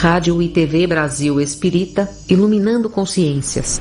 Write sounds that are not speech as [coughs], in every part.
Rádio e TV Brasil Espírita, iluminando consciências.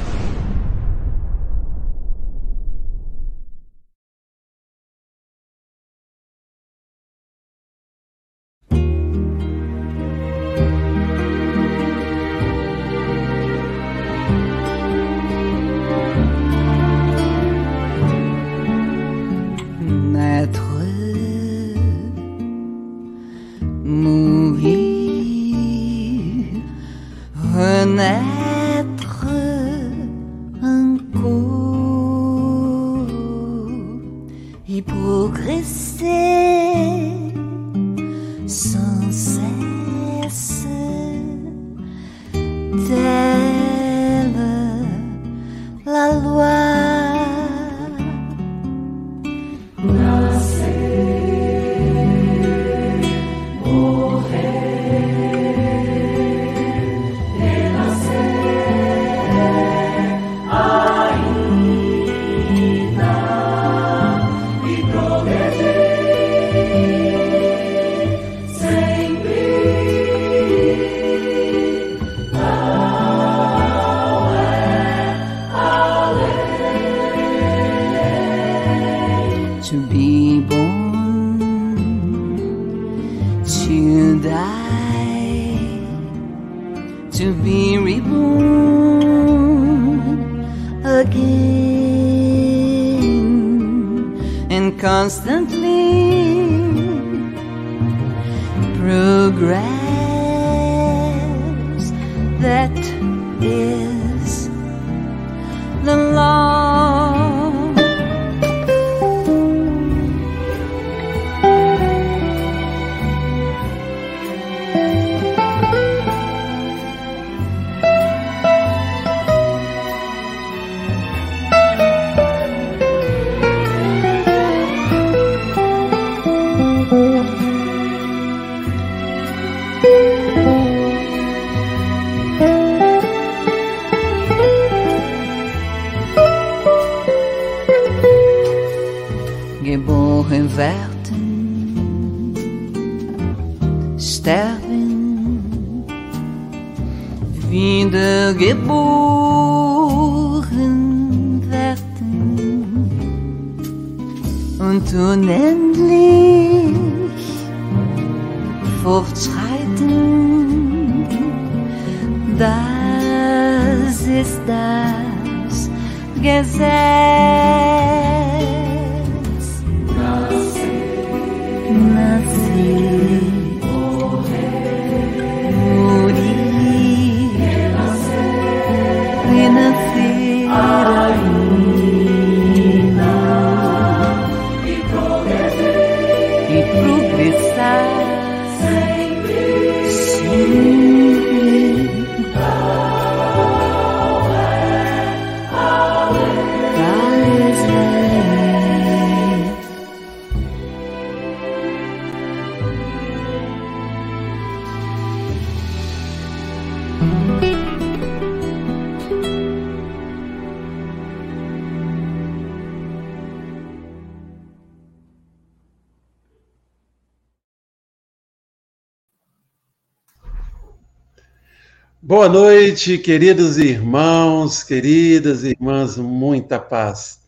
Boa noite, queridos irmãos, queridas irmãs, muita paz.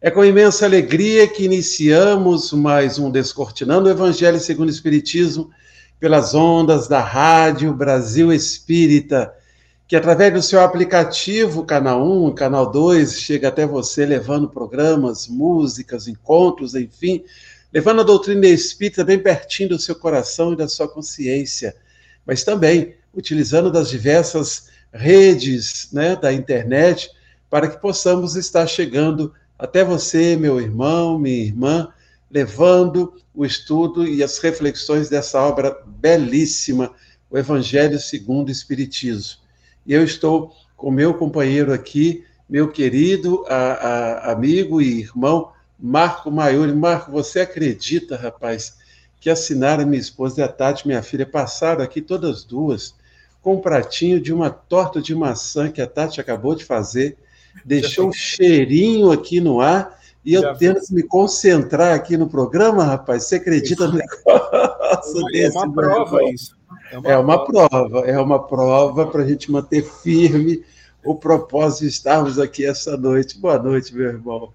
É com imensa alegria que iniciamos mais um Descortinando o Evangelho segundo o Espiritismo pelas ondas da Rádio Brasil Espírita, que através do seu aplicativo, Canal 1, Canal 2, chega até você levando programas, músicas, encontros, enfim, levando a doutrina espírita bem pertinho do seu coração e da sua consciência, mas também utilizando das diversas redes né, da internet, para que possamos estar chegando até você, meu irmão, minha irmã, levando o estudo e as reflexões dessa obra belíssima, o Evangelho segundo o Espiritismo. E eu estou com meu companheiro aqui, meu querido a, a, amigo e irmão Marco Maiuri. Marco, você acredita, rapaz, que assinaram minha esposa e a Tati, minha filha, passaram aqui todas duas com um pratinho de uma torta de maçã que a Tati acabou de fazer, deixou um cheirinho aqui no ar, e eu tento me concentrar aqui no programa, rapaz. Você acredita no negócio é desse? É uma prova isso. É uma, é uma prova. prova, é uma prova para a gente manter firme o propósito de estarmos aqui essa noite. Boa noite, meu irmão.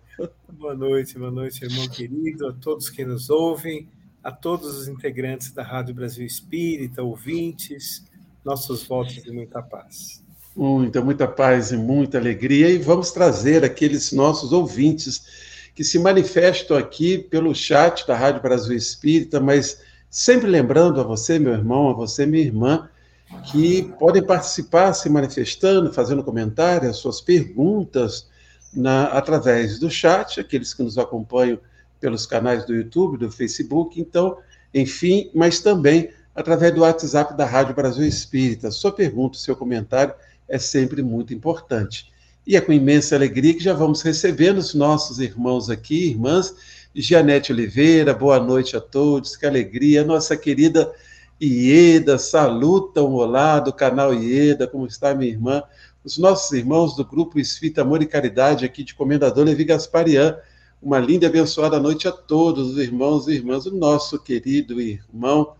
Boa noite, boa noite, irmão querido, a todos que nos ouvem, a todos os integrantes da Rádio Brasil Espírita, ouvintes, nossos votos de muita paz. Muita, muita paz e muita alegria. E vamos trazer aqueles nossos ouvintes que se manifestam aqui pelo chat da Rádio Brasil Espírita, mas sempre lembrando a você, meu irmão, a você, minha irmã, que podem participar se manifestando, fazendo comentários, suas perguntas na, através do chat, aqueles que nos acompanham pelos canais do YouTube, do Facebook, então, enfim, mas também através do WhatsApp da Rádio Brasil Espírita. Sua pergunta, seu comentário é sempre muito importante. E é com imensa alegria que já vamos recebendo os nossos irmãos aqui, irmãs. Janete Oliveira, boa noite a todos, que alegria. Nossa querida Ieda, saluta um olá do canal Ieda, como está minha irmã? Os nossos irmãos do grupo Espírita Amor e Caridade, aqui de Comendador Levi Gasparian. Uma linda e abençoada noite a todos os irmãos e irmãs. O nosso querido irmão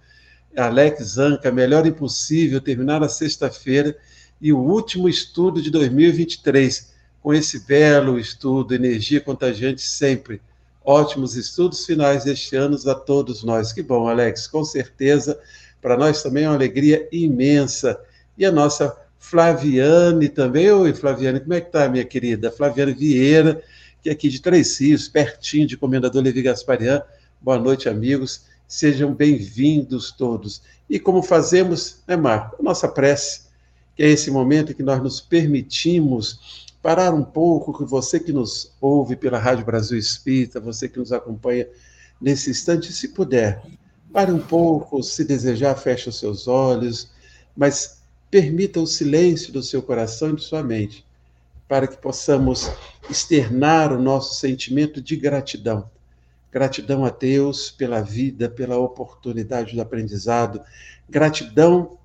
Alex Zanca, melhor impossível terminar a sexta-feira e o último estudo de 2023, com esse belo estudo, energia contagiante sempre. Ótimos estudos finais deste ano a todos nós. Que bom, Alex, com certeza para nós também é uma alegria imensa. E a nossa Flaviane também. Oi, Flaviane, como é que está, minha querida? Flaviane Vieira, que é aqui de Três Rios, pertinho de Comendador Levi Gasparian. Boa noite, amigos. Sejam bem-vindos todos. E como fazemos, né, Marco? A nossa prece, que é esse momento que nós nos permitimos parar um pouco, que você que nos ouve pela Rádio Brasil Espírita, você que nos acompanha nesse instante, se puder, Pare um pouco, se desejar, feche os seus olhos, mas permita o silêncio do seu coração e de sua mente, para que possamos externar o nosso sentimento de gratidão. Gratidão a Deus pela vida, pela oportunidade do aprendizado, gratidão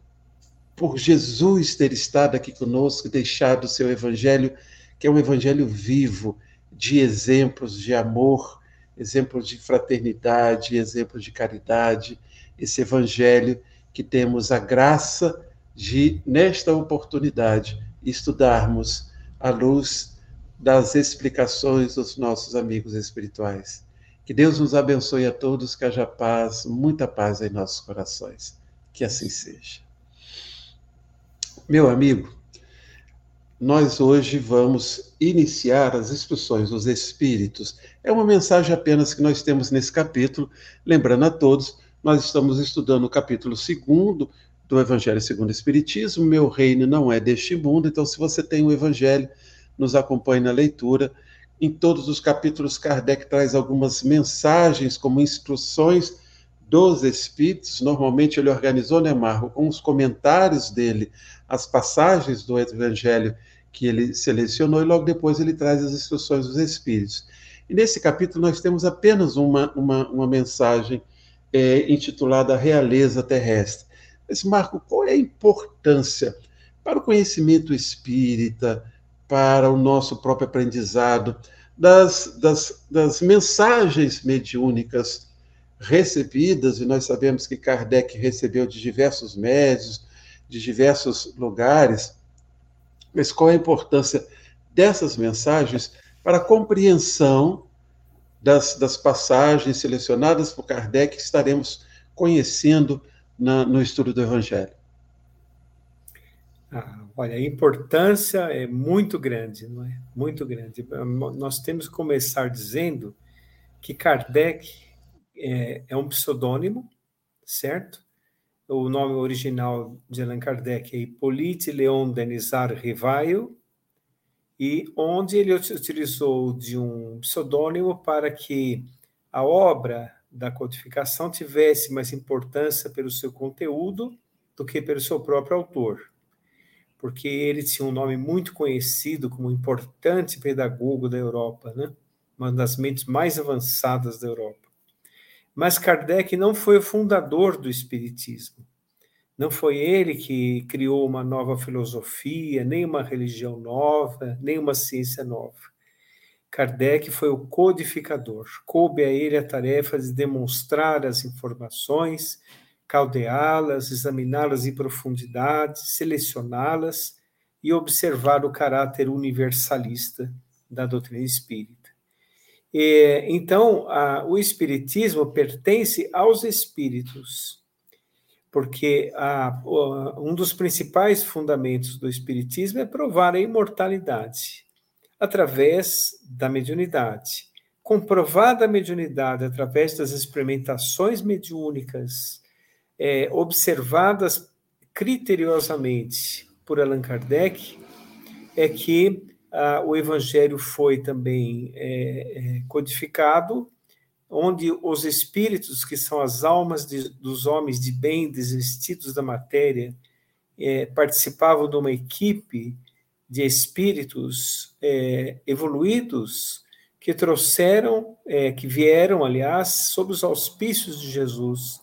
por Jesus ter estado aqui conosco, deixado o seu evangelho, que é um evangelho vivo, de exemplos de amor, exemplos de fraternidade, exemplos de caridade, esse evangelho que temos a graça de, nesta oportunidade, estudarmos à luz das explicações dos nossos amigos espirituais. Que Deus nos abençoe a todos, que haja paz, muita paz em nossos corações. Que assim seja. Meu amigo, nós hoje vamos iniciar as instruções dos Espíritos. É uma mensagem apenas que nós temos nesse capítulo. Lembrando a todos, nós estamos estudando o capítulo 2 do Evangelho segundo o Espiritismo. Meu reino não é deste mundo, então, se você tem o Evangelho, nos acompanhe na leitura. Em todos os capítulos, Kardec traz algumas mensagens como instruções dos Espíritos. Normalmente, ele organizou, né, Marco, com os comentários dele, as passagens do Evangelho que ele selecionou, e logo depois ele traz as instruções dos Espíritos. E nesse capítulo nós temos apenas uma, uma, uma mensagem é, intitulada Realeza Terrestre. Mas, Marco, qual é a importância para o conhecimento espírita, para o nosso próprio aprendizado, das, das, das mensagens mediúnicas recebidas, e nós sabemos que Kardec recebeu de diversos médios, de diversos lugares, mas qual a importância dessas mensagens para a compreensão das, das passagens selecionadas por Kardec que estaremos conhecendo na, no estudo do Evangelho? Ah, olha, a importância é muito grande, não é? Muito grande. Nós temos que começar dizendo que Kardec é, é um pseudônimo, certo? o nome original de Allan Kardec é Hippolyte Léon Denisard Rivail, e onde ele utilizou de um pseudônimo para que a obra da codificação tivesse mais importância pelo seu conteúdo do que pelo seu próprio autor. Porque ele tinha um nome muito conhecido como importante pedagogo da Europa, né? uma das mentes mais avançadas da Europa. Mas Kardec não foi o fundador do Espiritismo. Não foi ele que criou uma nova filosofia, nem uma religião nova, nem uma ciência nova. Kardec foi o codificador. Coube a ele a tarefa de demonstrar as informações caldeá-las, examiná-las em profundidade, selecioná-las e observar o caráter universalista da doutrina espírita. E, então, a, o Espiritismo pertence aos espíritos, porque a, um dos principais fundamentos do Espiritismo é provar a imortalidade através da mediunidade. Comprovada a mediunidade através das experimentações mediúnicas é, observadas criteriosamente por Allan Kardec, é que ah, o Evangelho foi também é, é, codificado, onde os espíritos, que são as almas de, dos homens de bem desvestidos da matéria, é, participavam de uma equipe de espíritos é, evoluídos que trouxeram, é, que vieram, aliás, sob os auspícios de Jesus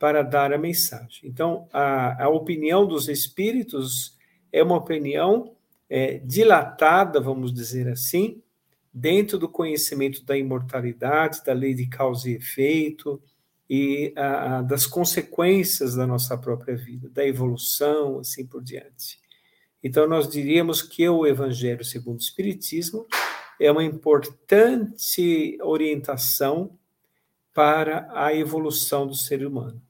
para dar a mensagem. Então, a, a opinião dos espíritos é uma opinião é, dilatada, vamos dizer assim, dentro do conhecimento da imortalidade, da lei de causa e efeito e a, a, das consequências da nossa própria vida, da evolução, assim por diante. Então, nós diríamos que o Evangelho segundo o Espiritismo é uma importante orientação para a evolução do ser humano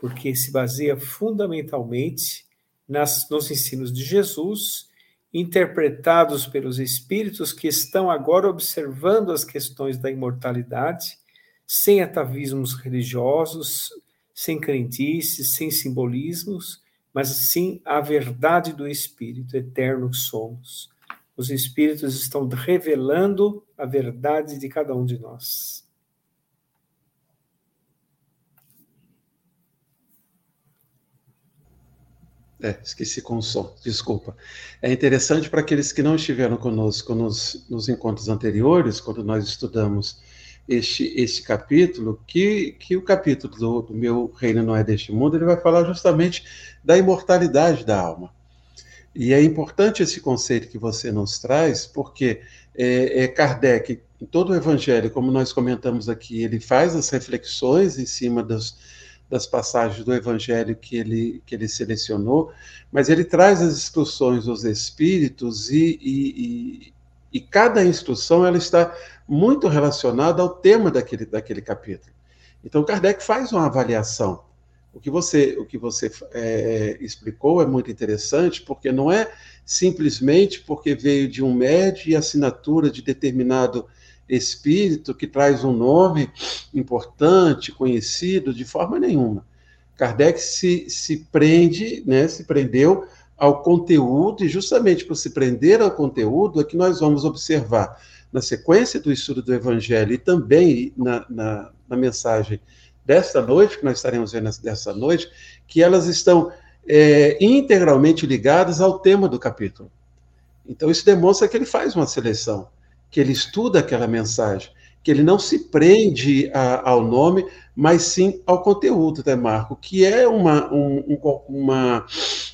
porque se baseia fundamentalmente nas, nos ensinos de Jesus, interpretados pelos espíritos que estão agora observando as questões da imortalidade, sem atavismos religiosos, sem crentices, sem simbolismos, mas sim a verdade do Espírito eterno que somos. Os Espíritos estão revelando a verdade de cada um de nós. É, esqueci com o som, desculpa. É interessante para aqueles que não estiveram conosco nos, nos encontros anteriores, quando nós estudamos este, este capítulo, que, que o capítulo do, do Meu Reino Não É Deste Mundo, ele vai falar justamente da imortalidade da alma. E é importante esse conceito que você nos traz, porque é, é Kardec, em todo o Evangelho, como nós comentamos aqui, ele faz as reflexões em cima dos das passagens do Evangelho que ele, que ele selecionou, mas ele traz as instruções dos Espíritos e, e, e, e cada instrução ela está muito relacionada ao tema daquele, daquele capítulo. Então, Kardec faz uma avaliação. O que você, o que você é, explicou é muito interessante, porque não é simplesmente porque veio de um médio e assinatura de determinado espírito que traz um nome importante, conhecido, de forma nenhuma. Kardec se, se prende, né, se prendeu ao conteúdo, e justamente por se prender ao conteúdo é que nós vamos observar na sequência do estudo do Evangelho e também na, na, na mensagem desta noite, que nós estaremos vendo dessa noite, que elas estão é, integralmente ligadas ao tema do capítulo. Então, isso demonstra que ele faz uma seleção que ele estuda aquela mensagem, que ele não se prende a, ao nome, mas sim ao conteúdo, né, Marco? Que é uma, um, uma,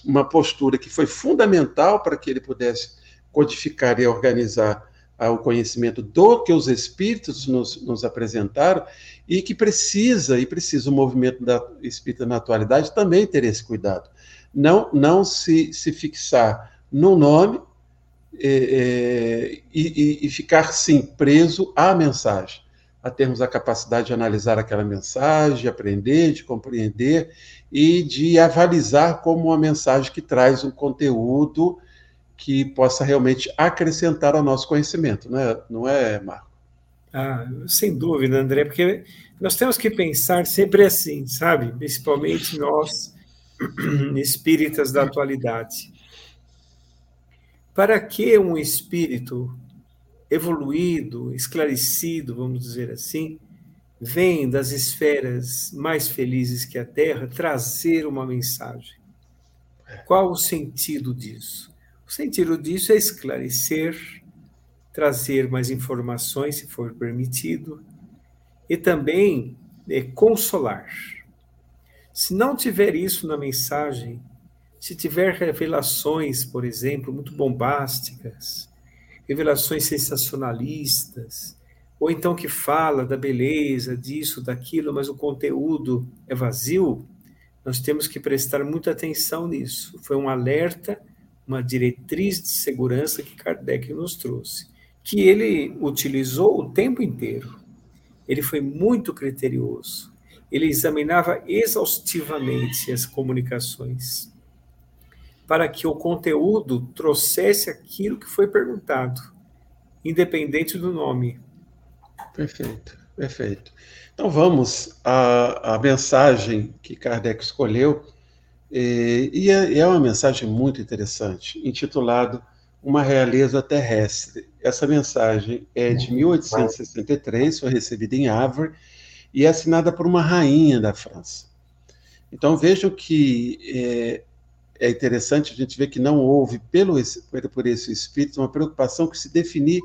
uma postura que foi fundamental para que ele pudesse codificar e organizar ah, o conhecimento do que os espíritos nos, nos apresentaram e que precisa, e precisa o movimento da espírita na atualidade também ter esse cuidado. Não, não se, se fixar no nome, é, é, e, e, ficar, sim, preso à mensagem, a termos a capacidade de analisar aquela mensagem, de aprender, de compreender e de avalizar como uma mensagem que traz um conteúdo que possa realmente acrescentar ao nosso conhecimento, não é, não é Marco? Ah, sem dúvida, André, porque nós temos que pensar sempre assim, sabe? Principalmente nós, [clears throat] espíritas da atualidade. Para que um espírito evoluído, esclarecido, vamos dizer assim, vem das esferas mais felizes que a Terra trazer uma mensagem? Qual o sentido disso? O sentido disso é esclarecer, trazer mais informações, se for permitido, e também é, consolar. Se não tiver isso na mensagem, se tiver revelações, por exemplo, muito bombásticas, revelações sensacionalistas, ou então que fala da beleza disso, daquilo, mas o conteúdo é vazio, Nós temos que prestar muita atenção nisso. Foi um alerta, uma diretriz de segurança que Kardec nos trouxe, que ele utilizou o tempo inteiro. Ele foi muito criterioso. Ele examinava exaustivamente as comunicações para que o conteúdo trouxesse aquilo que foi perguntado, independente do nome. Perfeito, perfeito. Então vamos à, à mensagem que Kardec escolheu, e, é, é uma mensagem muito interessante, intitulado Uma Realeza Terrestre. Essa mensagem é de 1863, foi recebida em Havre e é assinada por uma rainha da França. Então vejam que é, é interessante a gente ver que não houve, pelo, por esse espírito, uma preocupação que se definir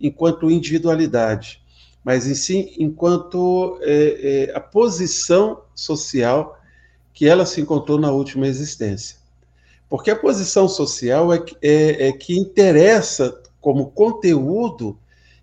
enquanto individualidade, mas em si enquanto é, é, a posição social que ela se encontrou na última existência. Porque a posição social é, é, é que interessa como conteúdo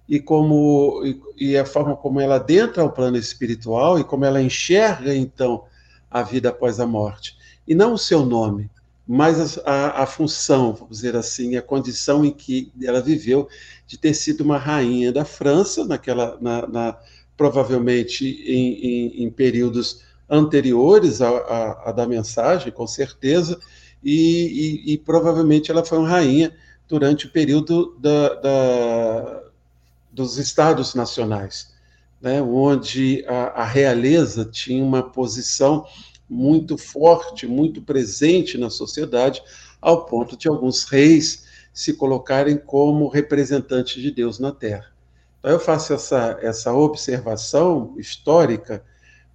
e como e, e, a forma como ela adentra ao plano espiritual e como ela enxerga então a vida após a morte e não o seu nome mas a, a, função, vamos dizer assim, a condição em que ela viveu de ter sido uma rainha da França, naquela, na, na provavelmente em, em, em, períodos anteriores à, da mensagem, com certeza, e, e, e, provavelmente ela foi uma rainha durante o período da, da, dos Estados Nacionais, né, onde a, a realeza tinha uma posição muito forte, muito presente na sociedade, ao ponto de alguns reis se colocarem como representantes de Deus na Terra. Então, eu faço essa, essa observação histórica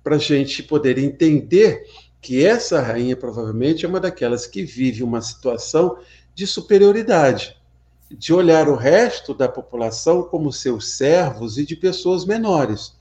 para a gente poder entender que essa rainha provavelmente é uma daquelas que vive uma situação de superioridade, de olhar o resto da população como seus servos e de pessoas menores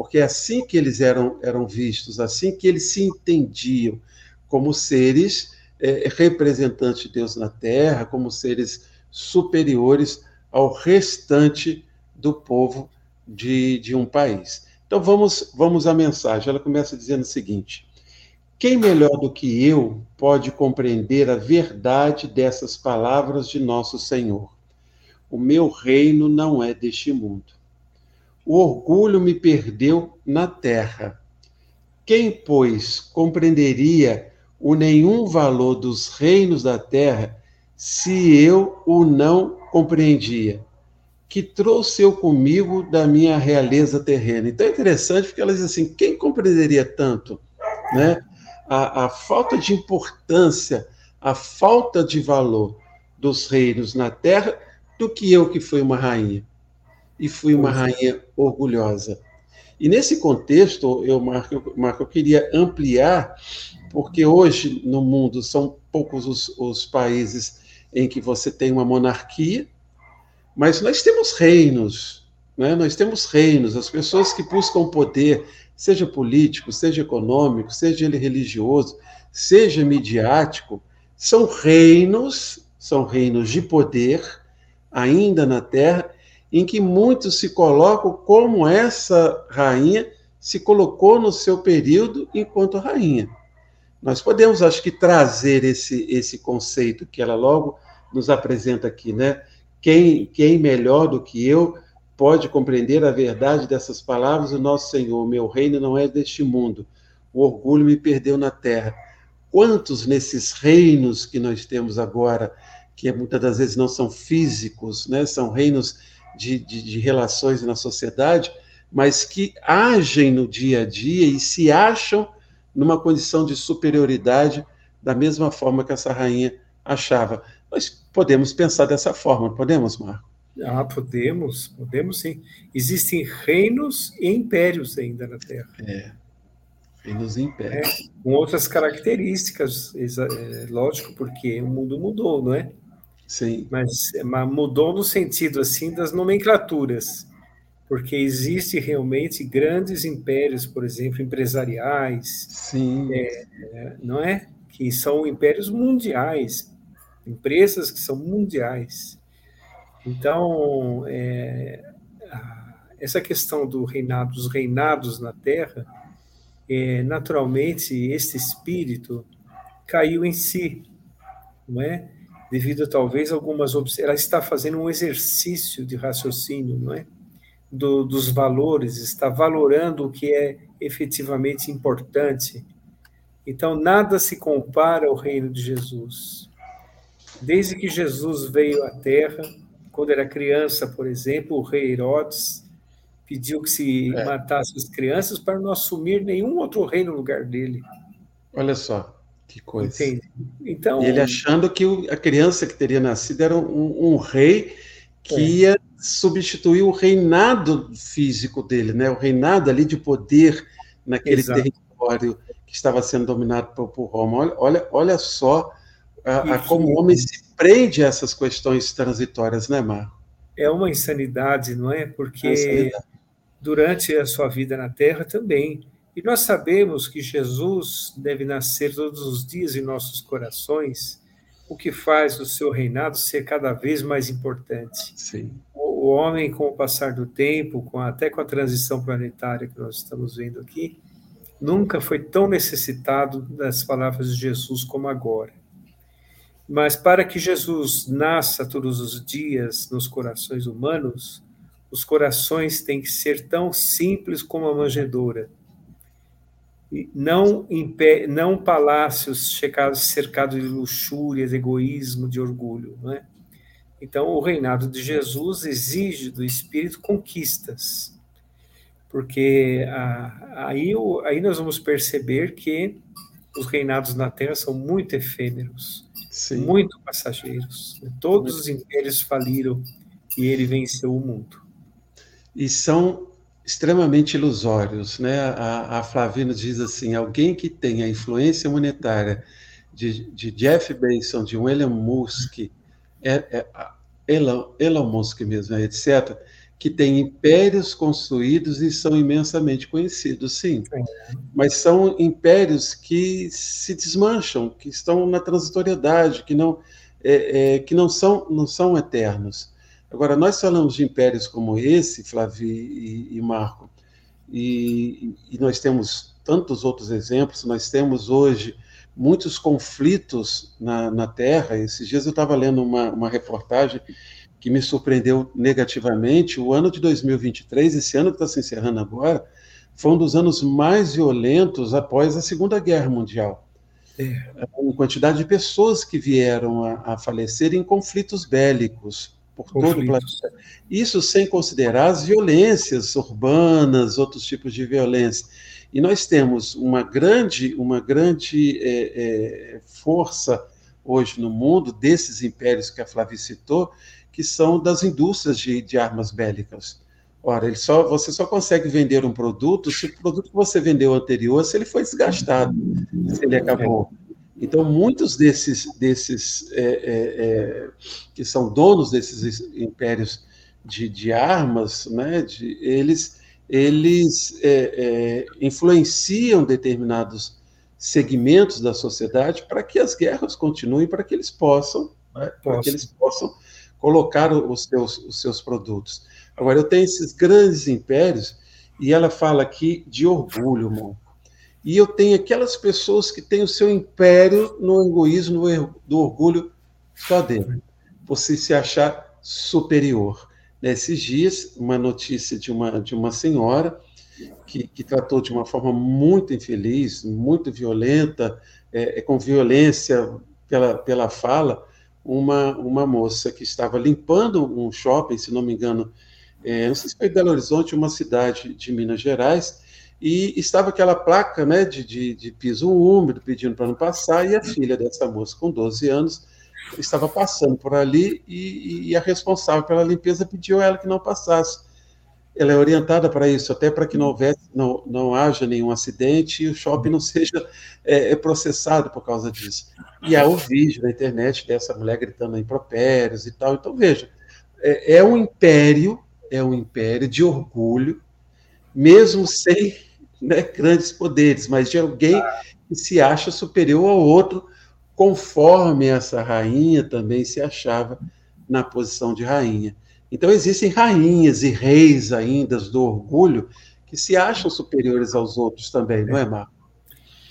porque é assim que eles eram, eram vistos, assim que eles se entendiam como seres é, representantes de Deus na Terra, como seres superiores ao restante do povo de, de um país. Então vamos, vamos à mensagem. Ela começa dizendo o seguinte: quem melhor do que eu pode compreender a verdade dessas palavras de nosso Senhor? O meu reino não é deste mundo. O orgulho me perdeu na terra. Quem, pois, compreenderia o nenhum valor dos reinos da terra se eu o não compreendia? Que trouxe eu comigo da minha realeza terrena. Então é interessante porque ela diz assim: quem compreenderia tanto? Né? A, a falta de importância, a falta de valor dos reinos na terra do que eu que fui uma rainha e fui uma rainha orgulhosa. E nesse contexto, eu, Marco, Marco, eu queria ampliar, porque hoje no mundo são poucos os, os países em que você tem uma monarquia, mas nós temos reinos, né? nós temos reinos, as pessoas que buscam poder, seja político, seja econômico, seja ele religioso, seja midiático, são reinos, são reinos de poder ainda na Terra em que muitos se colocam como essa rainha se colocou no seu período enquanto rainha. Nós podemos, acho que, trazer esse, esse conceito que ela logo nos apresenta aqui, né? Quem, quem melhor do que eu pode compreender a verdade dessas palavras? O nosso Senhor, meu reino não é deste mundo. O orgulho me perdeu na terra. Quantos nesses reinos que nós temos agora, que muitas das vezes não são físicos, né? São reinos de, de, de relações na sociedade, mas que agem no dia a dia e se acham numa condição de superioridade da mesma forma que essa rainha achava. Nós podemos pensar dessa forma, podemos, Marco? Ah, podemos, podemos sim. Existem reinos e impérios ainda na Terra. É, reinos e impérios. É, com outras características, é, lógico, porque o mundo mudou, não é? Sim. Mas, mas mudou no sentido assim das nomenclaturas, porque existe realmente grandes impérios, por exemplo, empresariais, Sim. É, não é? Que são impérios mundiais, empresas que são mundiais. Então, é, essa questão do reinado, dos reinados na Terra, é, naturalmente, este espírito caiu em si, não é? Devido talvez algumas ela está fazendo um exercício de raciocínio, não é? Do, dos valores, está valorando o que é efetivamente importante. Então, nada se compara ao reino de Jesus. Desde que Jesus veio à Terra, quando era criança, por exemplo, o rei Herodes pediu que se é. matasse as crianças para não assumir nenhum outro rei no lugar dele. Olha só, que coisa. Entende? Então, e ele achando que a criança que teria nascido era um, um rei que é. ia substituir o reinado físico dele, né? o reinado ali de poder naquele Exato. território que estava sendo dominado por, por Roma. Olha, olha, olha só a, a como o homem se prende a essas questões transitórias, né, Mar? É uma insanidade, não é? Porque é durante a sua vida na Terra também. E nós sabemos que Jesus deve nascer todos os dias em nossos corações, o que faz o seu reinado ser cada vez mais importante. Sim. O, homem, com o passar do tempo, com até com a transição planetária que nós estamos vendo aqui, nunca foi tão necessitado das palavras de Jesus como agora. Mas para que Jesus nasça todos os dias nos corações humanos, os corações têm que ser tão simples como a manjedoura. Não, não palácios cercados de luxúrias, egoísmo, de orgulho. Não é? Então, o reinado de Jesus exige do Espírito conquistas, porque ah, aí, aí nós vamos perceber que os reinados na Terra são muito efêmeros, Sim. muito passageiros. Todos os impérios faliram e ele venceu o mundo e são extremamente ilusórios. Né? A, a Flavina diz assim: alguém que tem a influência monetária de, de Jeff Bezos, de Elon Musk, é, é, Elon, Elon Musk mesmo, etc., que tem impérios construídos e são imensamente conhecidos, sim. Mas são impérios que se desmancham, que estão na transitoriedade, que não, é, é, que não, são, não são eternos. Agora, nós falamos de impérios como esse, Flávio e, e Marco, e, e, nós temos tantos outros exemplos, nós temos hoje muitos conflitos na, na Terra. Esses dias eu estava lendo uma, uma reportagem que me surpreendeu negativamente. O ano de 2023, esse ano que está se encerrando agora, foi um dos anos mais violentos após a Segunda Guerra Mundial. É. Em quantidade de pessoas que vieram a, a falecer em conflitos bélicos por todo o planeta. Isso sem considerar as violências urbanas, outros tipos de violência. E nós temos uma grande, uma grande é, é, força hoje no mundo desses impérios que a Flávia citou, que são das indústrias de, de armas bélicas. Ora, ele só, você só consegue vender um produto se o produto que você vendeu anterior, se ele foi desgastado, se ele acabou. Então, muitos desses, desses é, é, é, que são donos desses impérios de, de armas, né, de, eles, eles é, é, influenciam determinados segmentos da sociedade para que as guerras continuem, para que eles possam, né, para que eles possam colocar os seus, os seus produtos. Agora, eu tenho esses grandes impérios, e ela fala aqui de orgulho, irmão e eu tenho aquelas pessoas que têm o seu império no egoísmo, no orgulho só dele, você se achar superior. Nesses dias, uma notícia de uma, de uma senhora que, que tratou de uma forma muito infeliz, muito violenta, é, é, com violência pela, pela fala, uma, uma moça que estava limpando um shopping, se não me engano, é, não sei se foi Belo Horizonte, uma cidade de Minas Gerais, e estava aquela placa né, de, de, de piso úmido pedindo para não passar, e a filha dessa moça, com 12 anos, estava passando por ali e, e, a responsável pela limpeza pediu a ela que não passasse. Ela é orientada para isso, até para que não, houvesse, não, não haja nenhum acidente e o shopping não seja é, é processado por causa disso. E há o vídeo na internet dessa mulher gritando impropérios e tal. Então, veja, é, é um império, é um império de orgulho, mesmo sem né, grandes poderes, mas de alguém que se acha superior ao outro, conforme essa rainha também se achava na posição de rainha. Então, existem rainhas e reis ainda do orgulho que se acham superiores aos outros também, não é, Marco?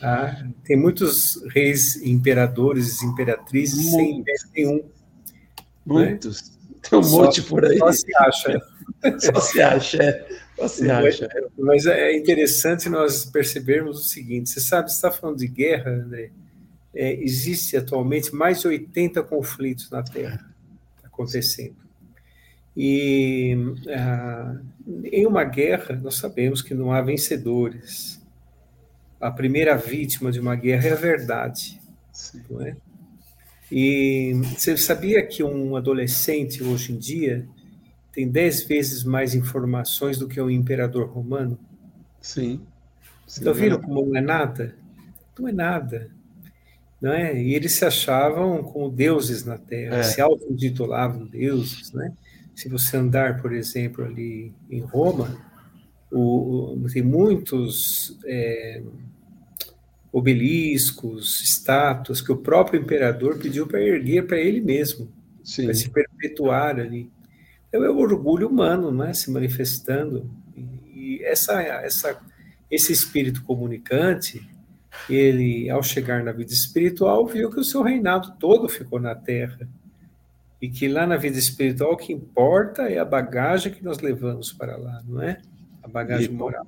Ah, tem muitos reis, imperadores, imperatrizes sem nenhum. Né? Muitos. Né? Tem um só, monte por aí. Só se acha. [laughs] só se acha, é. Se acha. Mas é interessante nós percebermos o seguinte: você sabe, você está falando de guerra, André? É, existe atualmente mais de 80 conflitos na Terra acontecendo. E ah, em uma guerra, nós sabemos que não há vencedores. A primeira vítima de uma guerra é a verdade. Não é? E você sabia que um adolescente hoje em dia tem dez vezes mais informações do que um imperador romano? Sim. Sim então, viram como não é nada? Não é nada. Não é? E eles se achavam como deuses na Terra, é. se auto-intitulavam deuses. Né? Se você andar, por exemplo, ali em Roma, o, o, tem muitos é, obeliscos, estátuas que o próprio imperador pediu para erguer para ele mesmo, para se perpetuar ali. É o orgulho humano, né, se manifestando. E essa, essa, esse espírito comunicante, ele, ao chegar na vida espiritual, viu que o seu reinado todo ficou na Terra. E que lá na vida espiritual o que importa é a bagagem que nós levamos para lá, não é? A bagagem e, moral.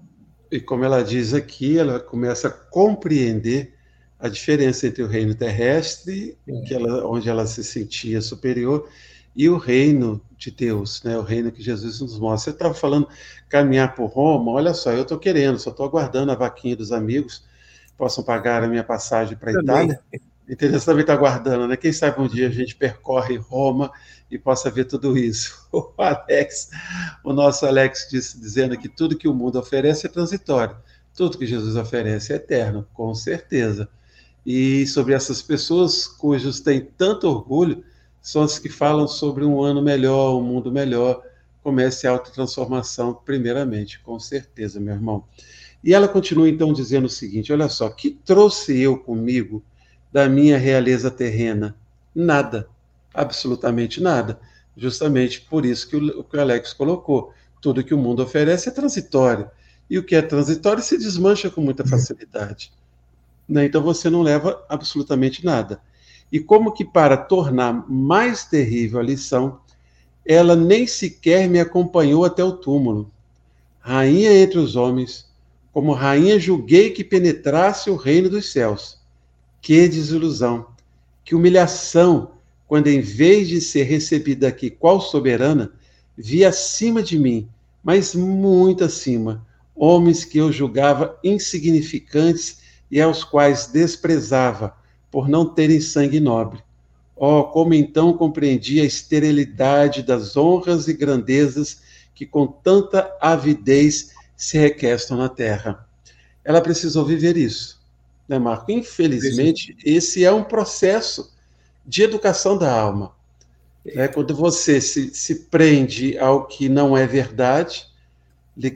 E como ela diz aqui, ela começa a compreender a diferença entre o reino terrestre, é. ela, onde ela se sentia superior, e o reino de Deus, né? o reino que Jesus nos mostra. Você estava falando caminhar por Roma, olha só, eu estou querendo, só estou aguardando a vaquinha dos amigos, possam pagar a minha passagem para Itália. Entendeu? Você também está aguardando, né? Quem sabe um dia a gente percorre Roma e possa ver tudo isso. [laughs] O Alex, o nosso Alex disse, dizendo que tudo que o mundo oferece é transitório, tudo que Jesus oferece é eterno, com certeza. E sobre essas pessoas cujos têm tanto orgulho, são as que falam sobre um ano melhor, um mundo melhor, comece a autotransformação, primeiramente, com certeza, meu irmão. E ela continua então dizendo o seguinte: olha só, que trouxe eu comigo da minha realeza terrena? Nada, absolutamente nada. Justamente por isso que o, que o Alex colocou. Tudo que o mundo oferece é transitório. E o que é transitório se desmancha com muita facilidade. Né? Então você não leva absolutamente nada. E como que para tornar mais terrível a lição, ela nem sequer me acompanhou até o túmulo. Rainha entre os homens, como rainha julguei que penetrasse o reino dos céus. Que desilusão, que humilhação, quando em vez de ser recebida aqui qual soberana, vi acima de mim, mas muito acima, homens que eu julgava insignificantes e aos quais desprezava, por não terem sangue nobre. Oh, como então compreendi a esterilidade das honras e grandezas que com tanta avidez se requestam na terra. Ela precisou viver isso, né, Marco? Infelizmente, esse é um processo de educação da alma. É quando você se, se prende ao que não é verdade,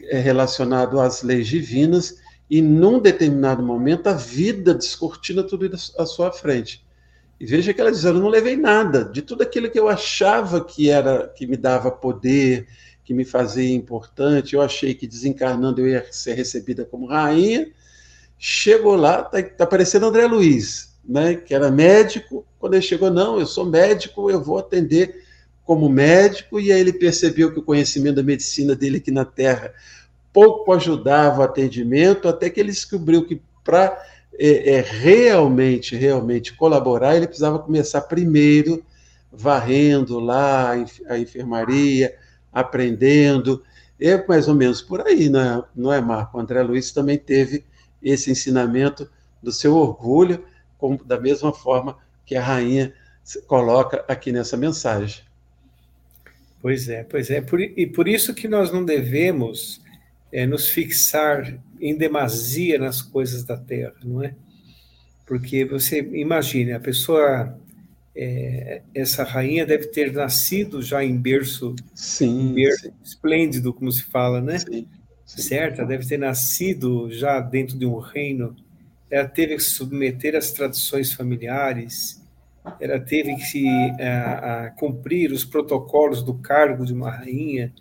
é relacionado às leis divinas, e num determinado momento a vida descortina tudo à sua frente. E veja que ela diz: Eu não levei nada de tudo aquilo que eu achava que era que me dava poder, que me fazia importante. Eu achei que desencarnando eu ia ser recebida como rainha. Chegou lá, tá, tá parecendo André Luiz, né? Que era médico. Quando ele chegou, não, eu sou médico, eu vou atender como médico. E aí ele percebeu que o conhecimento da medicina dele aqui na Terra pouco ajudava o atendimento, até que ele descobriu que para é, é, realmente, realmente colaborar, ele precisava começar primeiro varrendo lá a enfermaria, aprendendo. É mais ou menos por aí, não é, não é Marco? O André Luiz também teve esse ensinamento do seu orgulho, como, da mesma forma que a rainha coloca aqui nessa mensagem. Pois é, pois é. Por, e por isso que nós não devemos é, nos fixar em demasia nas coisas da terra, não é? Porque você imagine, a pessoa, é, essa rainha deve ter nascido já em berço, sim, em berço sim. esplêndido, como se fala, né? Sim, sim. Certa? Deve ter nascido já dentro de um reino. Ela teve que se submeter às tradições familiares, ela teve que a, a cumprir os protocolos do cargo de uma rainha,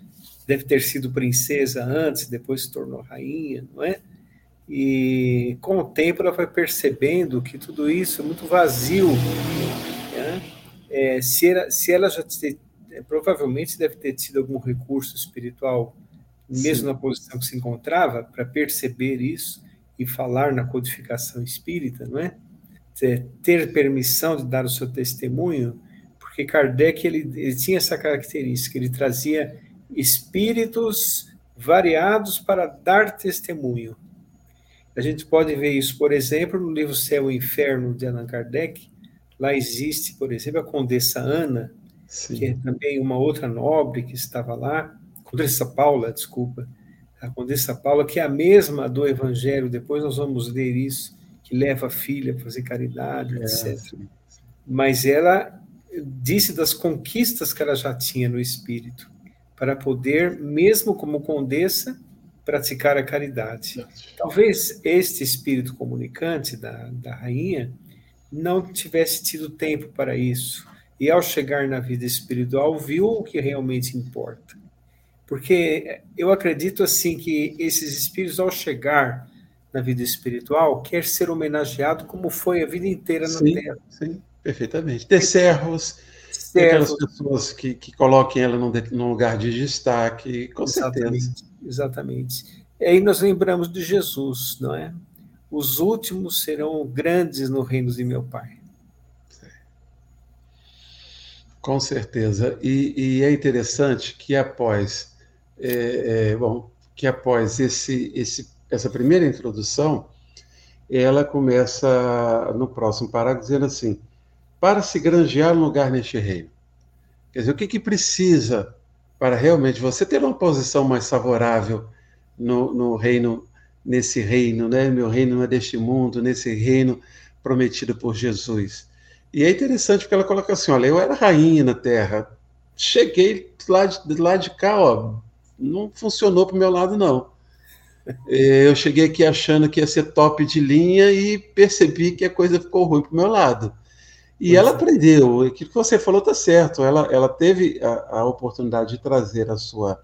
deve ter sido princesa antes, depois se tornou rainha, não é? E com o tempo ela vai percebendo que tudo isso é muito vazio. Né? É, se, ela, se ela já te, é, provavelmente deve ter tido algum recurso espiritual, mesmo Sim. na posição que se encontrava, para perceber isso e falar na codificação espírita, não é? Ter permissão de dar o seu testemunho, porque Kardec ele, ele tinha essa característica, ele trazia espíritos variados para dar testemunho. A gente pode ver isso, por exemplo, no livro Céu e Inferno de Allan Kardec. Lá existe, por exemplo, a Condessa Ana, Sim. que é também uma outra nobre que estava lá, Condessa Paula, desculpa, a Condessa Paula, que é a mesma do Evangelho, depois nós vamos ler isso, que leva a filha a fazer caridade, é, etc. Sim. Mas ela disse das conquistas que ela já tinha no espírito, para poder, mesmo como condessa, praticar a caridade. Talvez este espírito comunicante da, da rainha não tivesse tido tempo para isso. E ao chegar na vida espiritual, viu o que realmente importa. Porque eu acredito assim que esses espíritos, ao chegar na vida espiritual, quer ser homenageado como foi a vida inteira na sim, Terra. Sim, perfeitamente. Ter servos, aquelas pessoas que, que coloquem ela num, num lugar de destaque, com exatamente, certeza. Exatamente. E aí nós lembramos de Jesus, não é? Os últimos serão grandes no reino de meu Pai. Com certeza. E, e é interessante que após, é, é, bom, que após esse, esse, essa primeira introdução, ela começa no próximo parágrafo dizendo assim: para se granjear um lugar neste reino. Quer dizer, o que, que precisa para realmente você ter uma posição mais favorável no, no reino, nesse reino, né? Meu reino não é deste mundo, nesse reino prometido por Jesus. E é interessante porque ela coloca assim: olha, eu era rainha na terra, cheguei lá de, lá de cá, ó, não funcionou para o meu lado, não. [laughs] É, eu cheguei aqui achando que ia ser top de linha e percebi que a coisa ficou ruim para o meu lado. E pois ela é. aprendeu, aquilo que você falou está certo, ela, ela teve a, a oportunidade de trazer a sua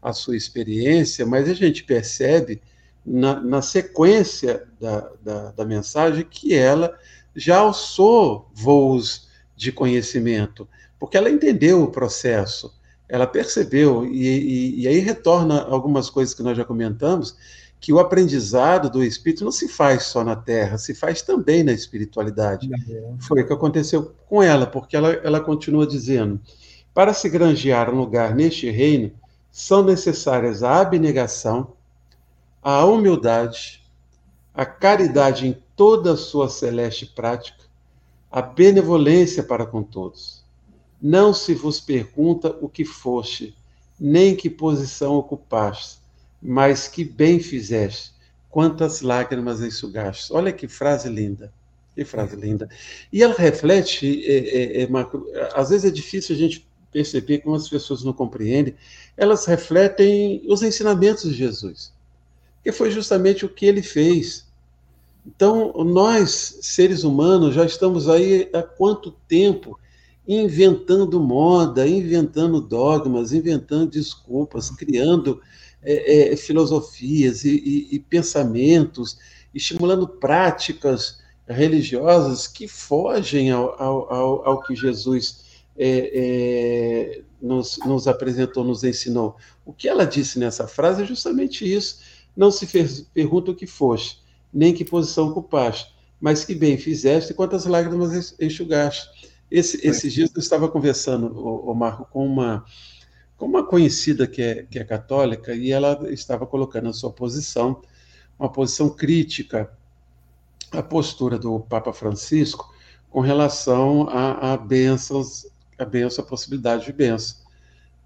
a sua experiência, mas a gente percebe na, na sequência da, da, da, mensagem que ela já alçou voos de conhecimento, porque ela entendeu o processo, ela percebeu, e, e, e aí retorna algumas coisas que nós já comentamos, que o aprendizado do espírito não se faz só na Terra, se faz também na espiritualidade. Foi o que aconteceu com ela, porque ela, ela continua dizendo: para se granjear um lugar neste reino, são necessárias a abnegação, a humildade, a caridade em toda a sua celeste prática, a benevolência para com todos. Não se vos pergunta o que foste, nem que posição ocupaste, mas que bem fizeste, quantas lágrimas enxugaste. Olha que frase linda. Que frase linda. E ela reflete, é, é, é, Marco, às vezes é difícil a gente perceber como as pessoas não compreendem, elas refletem os ensinamentos de Jesus, que foi justamente o que ele fez. Então, nós, seres humanos, já estamos aí há quanto tempo inventando moda, inventando dogmas, inventando desculpas, criando é, é, filosofias e, e, e pensamentos, estimulando práticas religiosas que fogem ao, ao, ao que Jesus é, é, nos, nos, apresentou, nos ensinou. O que ela disse nessa frase é justamente isso. Não se fez, pergunta o que foste, nem que posição ocupaste, mas que bem fizeste e quantas lágrimas enxugaste. Esse, esses dias eu estava conversando, o, o Marco, com uma, com uma conhecida que é, que é católica e ela estava colocando a sua posição, uma posição crítica à postura do Papa Francisco com relação a, a bênçãos a benção, a possibilidade de benção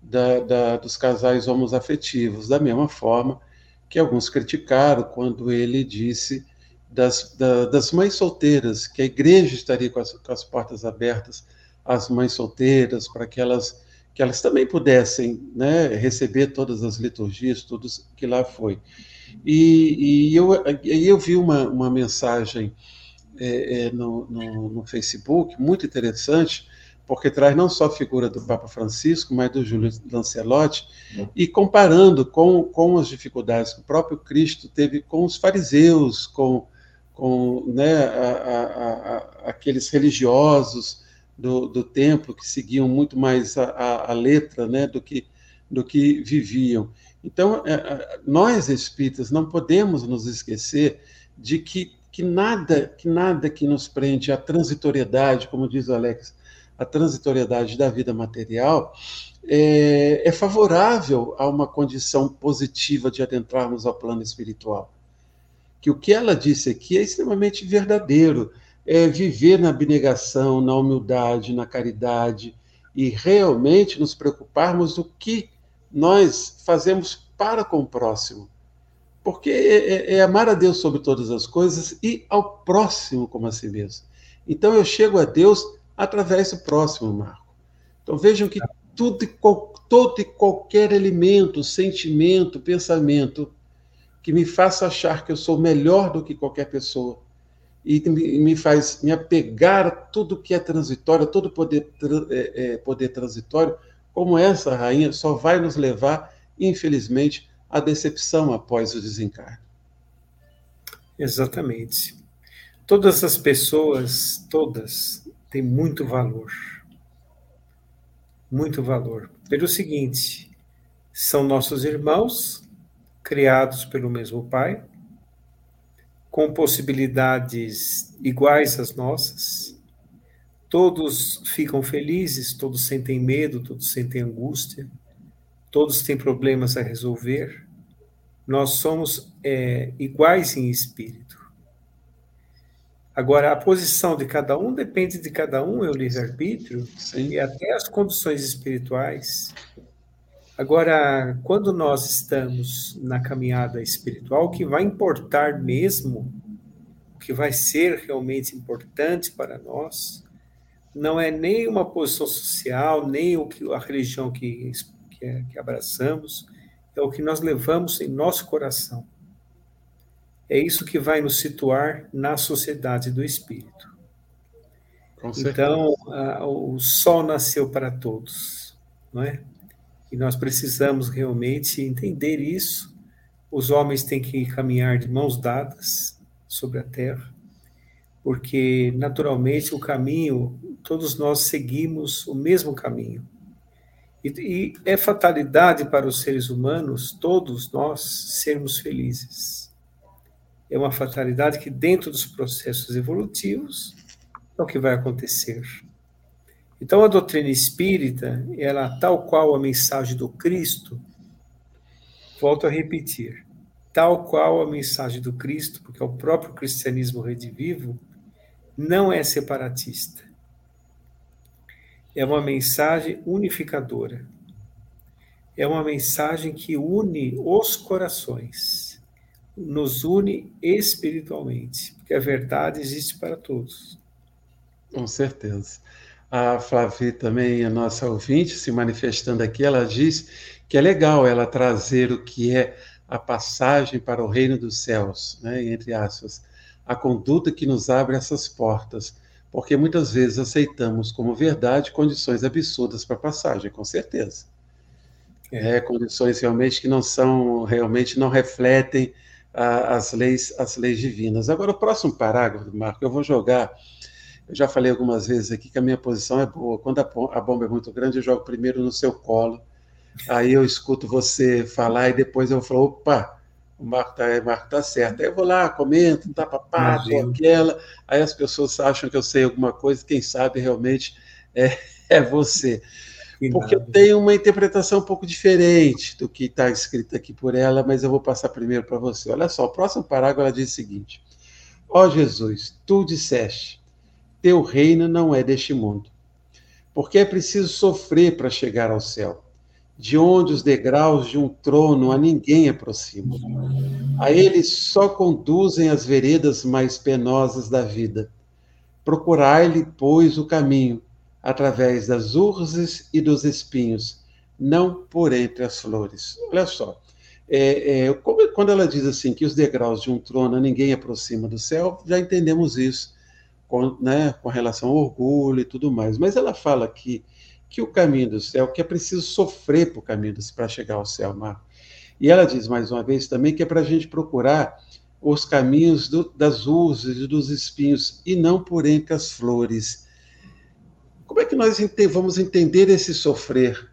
da, da, dos casais homoafetivos, da mesma forma que alguns criticaram quando ele disse das, da, das mães solteiras, que a igreja estaria com as, com as portas abertas às mães solteiras, para que elas, que elas também pudessem né, receber todas as liturgias, tudo que lá foi. E, e eu, eu vi uma, uma mensagem é, é, no, no, no Facebook muito interessante, porque traz não só a figura do Papa Francisco, mas do Júlio Lancelotti, e comparando com, com as dificuldades que o próprio Cristo teve com os fariseus, com, com né, a, a, a, aqueles religiosos do, do templo que seguiam muito mais a, letra né, do, que, do que viviam. Então, é, é, nós espíritas não podemos nos esquecer de que, que nada que nada que nos prende à transitoriedade, como diz o Alex, a transitoriedade da vida material, é, é favorável a uma condição positiva de adentrarmos ao plano espiritual. Que o que ela disse aqui é extremamente verdadeiro. É viver na abnegação, na humildade, na caridade e realmente nos preocuparmos do que nós fazemos para com o próximo. Porque é, é, é amar a Deus sobre todas as coisas e ao próximo como a si mesmo. Então eu chego a Deus através do próximo, Marco. Então vejam que tudo todo e qualquer elemento, sentimento, pensamento que me faça achar que eu sou melhor do que qualquer pessoa e me faz me apegar a tudo que é transitório, todo poder, é, é, poder transitório, como essa rainha, só vai nos levar, infelizmente, à decepção após o desencarne. Exatamente. Todas as pessoas, todas, tem muito valor. Muito valor. Pelo seguinte, são nossos irmãos, criados pelo mesmo Pai, com possibilidades iguais às nossas. Todos ficam felizes, todos sentem medo, todos sentem angústia, todos têm problemas a resolver. Nós somos é, iguais em espírito. Agora, a posição de cada um depende de cada um, é o livre-arbítrio, e até as condições espirituais. Agora, quando nós estamos na caminhada espiritual, o que vai importar mesmo, o que vai ser realmente importante para nós, não é nem uma posição social, nem o que a religião que, que, que abraçamos, é o que nós levamos em nosso coração. É isso que vai nos situar na sociedade do espírito. Então, a, o sol nasceu para todos, não é? E nós precisamos realmente entender isso. Os homens têm que caminhar de mãos dadas sobre a terra, porque naturalmente o caminho, todos nós seguimos o mesmo caminho. E, e é fatalidade para os seres humanos, todos nós, sermos felizes é uma fatalidade que, dentro dos processos evolutivos, é o que vai acontecer. Então, a doutrina espírita, ela, tal qual a mensagem do Cristo, volto a repetir, tal qual a mensagem do Cristo, porque é o próprio cristianismo redivivo, não é separatista. É uma mensagem unificadora. É uma mensagem que une os corações nos une espiritualmente, porque a verdade existe para todos. Com certeza. A Flavi também, a nossa ouvinte, se manifestando aqui, ela diz que é legal ela trazer o que é a passagem para o reino dos céus, né, entre aspas, a conduta que nos abre essas portas, porque muitas vezes aceitamos como verdade condições absurdas para passagem, com certeza. É. é, condições realmente que não são, realmente não refletem as leis, as leis divinas. Agora, o próximo parágrafo, Marco, eu vou jogar. Eu já falei algumas vezes aqui que a minha posição é boa. Quando a, bomba é muito grande, eu jogo primeiro no seu colo. Aí eu escuto você falar e depois eu falo, opa, o Marco tá, o Marco tá certo. Aí eu vou lá, comento, tá papá, aquela. Aí as pessoas acham que eu sei alguma coisa, quem sabe realmente é, [laughs] é você porque eu tenho uma interpretação um pouco diferente do que está escrito aqui por ela, mas eu vou passar primeiro para você. Olha só, o próximo parágrafo ela diz o seguinte: Ó oh Jesus, tu disseste, teu reino não é deste mundo, porque é preciso sofrer para chegar ao céu, de onde os degraus de um trono a ninguém aproximam. A eles só conduzem as veredas mais penosas da vida. Procurai-lhe, pois, o caminho através das urzes e dos espinhos, não por entre as flores. Olha só, é, é, quando ela diz assim que os degraus de um trono ninguém aproxima do céu, já entendemos isso com, né, com relação ao orgulho e tudo mais. Mas ela fala aqui que o caminho do céu, que é preciso sofrer para o caminho para chegar ao céu, Mar. E ela diz mais uma vez também que é para a gente procurar os caminhos do, das urzes e dos espinhos, e não por entre as flores. Como é que nós vamos entender esse sofrer,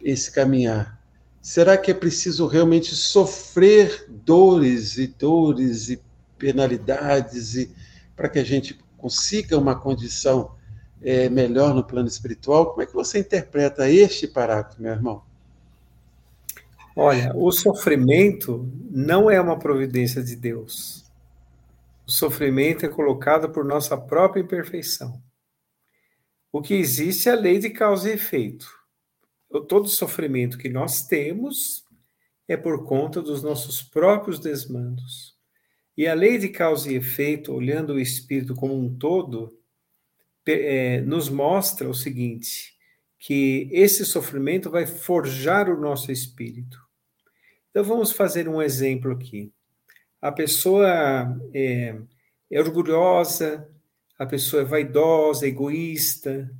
esse caminhar? Será que é preciso realmente sofrer dores e dores e penalidades e para que a gente consiga uma condição é, melhor no plano espiritual? Como é que você interpreta este parágrafo, meu irmão? Olha, o sofrimento não é uma providência de Deus. O sofrimento é colocado por nossa própria imperfeição. O que existe é a lei de causa e efeito. Todo sofrimento que nós temos é por conta dos nossos próprios desmandos. E a lei de causa e efeito, olhando o espírito como um todo, é, nos mostra o seguinte: que esse sofrimento vai forjar o nosso espírito. Então vamos fazer um exemplo aqui. A pessoa é, é orgulhosa, a pessoa é vaidosa, egoísta,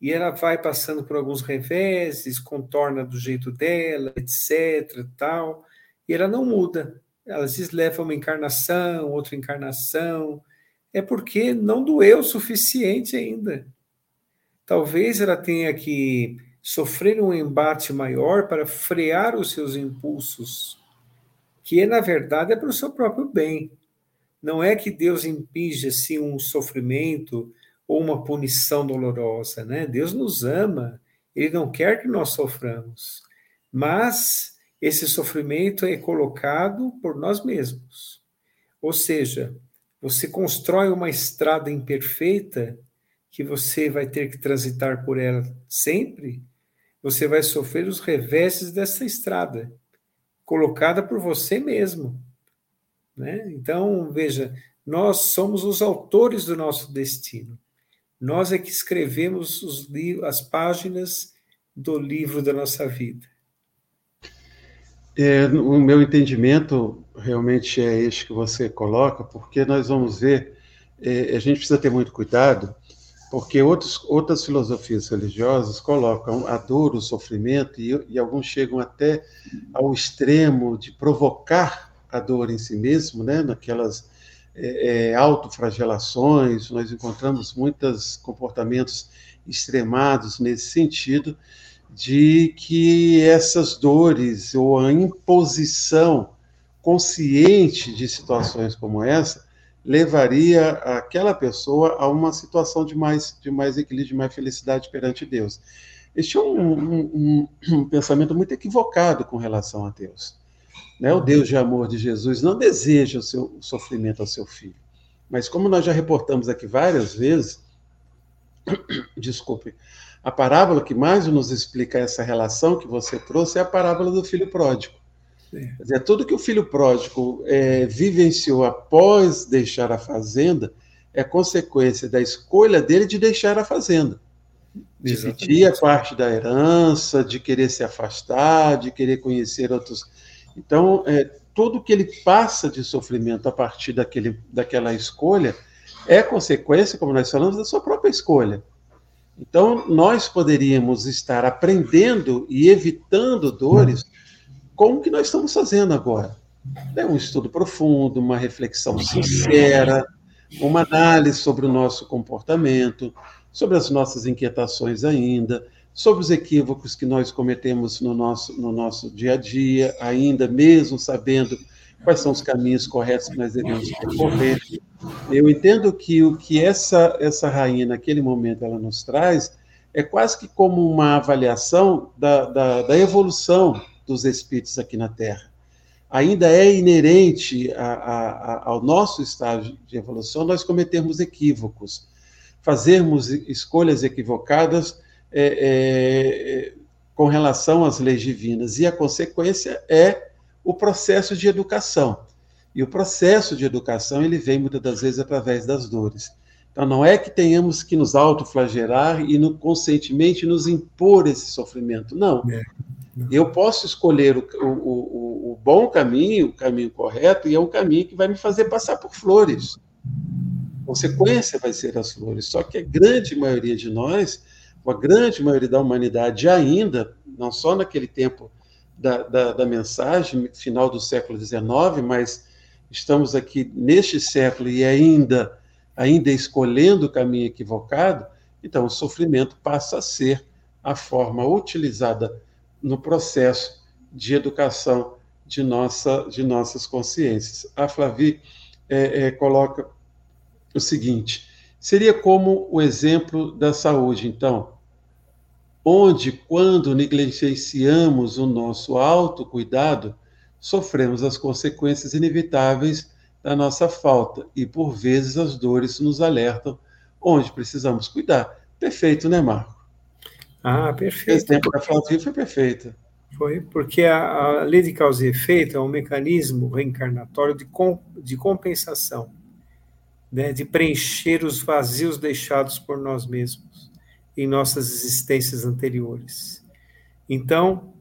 e ela vai passando por alguns reveses, contorna do jeito dela, etc, tal, e ela não muda. Ela às vezes leva uma encarnação, outra encarnação, é porque não doeu o suficiente ainda. Talvez ela tenha que sofrer um embate maior para frear os seus impulsos, que na verdade é para o seu próprio bem. Não é que Deus impinge assim um sofrimento ou uma punição dolorosa, né? Deus nos ama, ele não quer que nós soframos. Mas esse sofrimento é colocado por nós mesmos. Ou seja, você constrói uma estrada imperfeita que você vai ter que transitar por ela sempre, você vai sofrer os reveses dessa estrada, colocada por você mesmo. Né? Então, veja, nós somos os autores do nosso destino. Nós é que escrevemos os as páginas do livro da nossa vida. É, o meu entendimento realmente é este que você coloca, porque nós vamos ver, é, a gente precisa ter muito cuidado, porque outros, outras filosofias religiosas colocam a dor, o sofrimento, e, e alguns chegam até ao extremo de provocar a dor em si mesmo, né? naquelas é, é, autoflagelações, nós encontramos muitos comportamentos extremados nesse sentido, de que essas dores ou a imposição consciente de situações como essa levaria aquela pessoa a uma situação de mais, de mais equilíbrio, de mais felicidade perante Deus. Este é um, um, um pensamento muito equivocado com relação a Deus. Né? O Deus de amor de Jesus não deseja o seu o sofrimento ao seu filho. Mas como nós já reportamos aqui várias vezes, [coughs] desculpe, a parábola que mais nos explica essa relação que você trouxe é a parábola do filho pródigo. Quer dizer, tudo que o filho pródigo é, vivenciou após deixar a fazenda é consequência da escolha dele de deixar a fazenda. Dividir a parte da herança, de querer se afastar, de querer conhecer outros então, é, tudo que ele passa de sofrimento a partir daquele, daquela escolha é consequência, como nós falamos, da sua própria escolha. Então, nós poderíamos estar aprendendo e evitando dores com o que nós estamos fazendo agora. É um estudo profundo, uma reflexão sincera, uma análise sobre o nosso comportamento, sobre as nossas inquietações ainda, sobre os equívocos que nós cometemos no nosso, no nosso dia a dia, ainda mesmo sabendo quais são os caminhos corretos que nós devemos percorrer. Eu entendo que o que essa, essa rainha, naquele momento, ela nos traz é quase que como uma avaliação da, da, da evolução dos espíritos aqui na Terra. Ainda é inerente a, a, ao nosso estágio de evolução nós cometermos equívocos, fazermos escolhas equivocadas é, é, com relação às leis divinas. E a consequência é o processo de educação. E o processo de educação ele vem muitas das vezes através das dores. Então não é que tenhamos que nos autoflagelar e no, conscientemente nos impor esse sofrimento. Não. É. Eu posso escolher o, o, o, o, bom caminho, o caminho correto, e é um caminho que vai me fazer passar por flores. consequência vai ser as flores. Só que a grande maioria de nós, a grande maioria da humanidade ainda, não só naquele tempo da, da, da mensagem, final do século XIX, mas estamos aqui neste século e ainda, ainda escolhendo o caminho equivocado, então o sofrimento passa a ser a forma utilizada no processo de educação de, nossa, de nossas consciências. A Flavi é, é, coloca o seguinte: seria como o exemplo da saúde, então, onde, quando negligenciamos o nosso autocuidado, sofremos as consequências inevitáveis da nossa falta e, por vezes, as dores nos alertam onde precisamos cuidar. Perfeito, né, Marco? Ah, perfeito. O exemplo da Flavi foi perfeito. Foi, porque a, a, lei de causa e efeito é um mecanismo reencarnatório de, com, de compensação, né, de preencher os vazios deixados por nós mesmos em nossas existências anteriores. Então,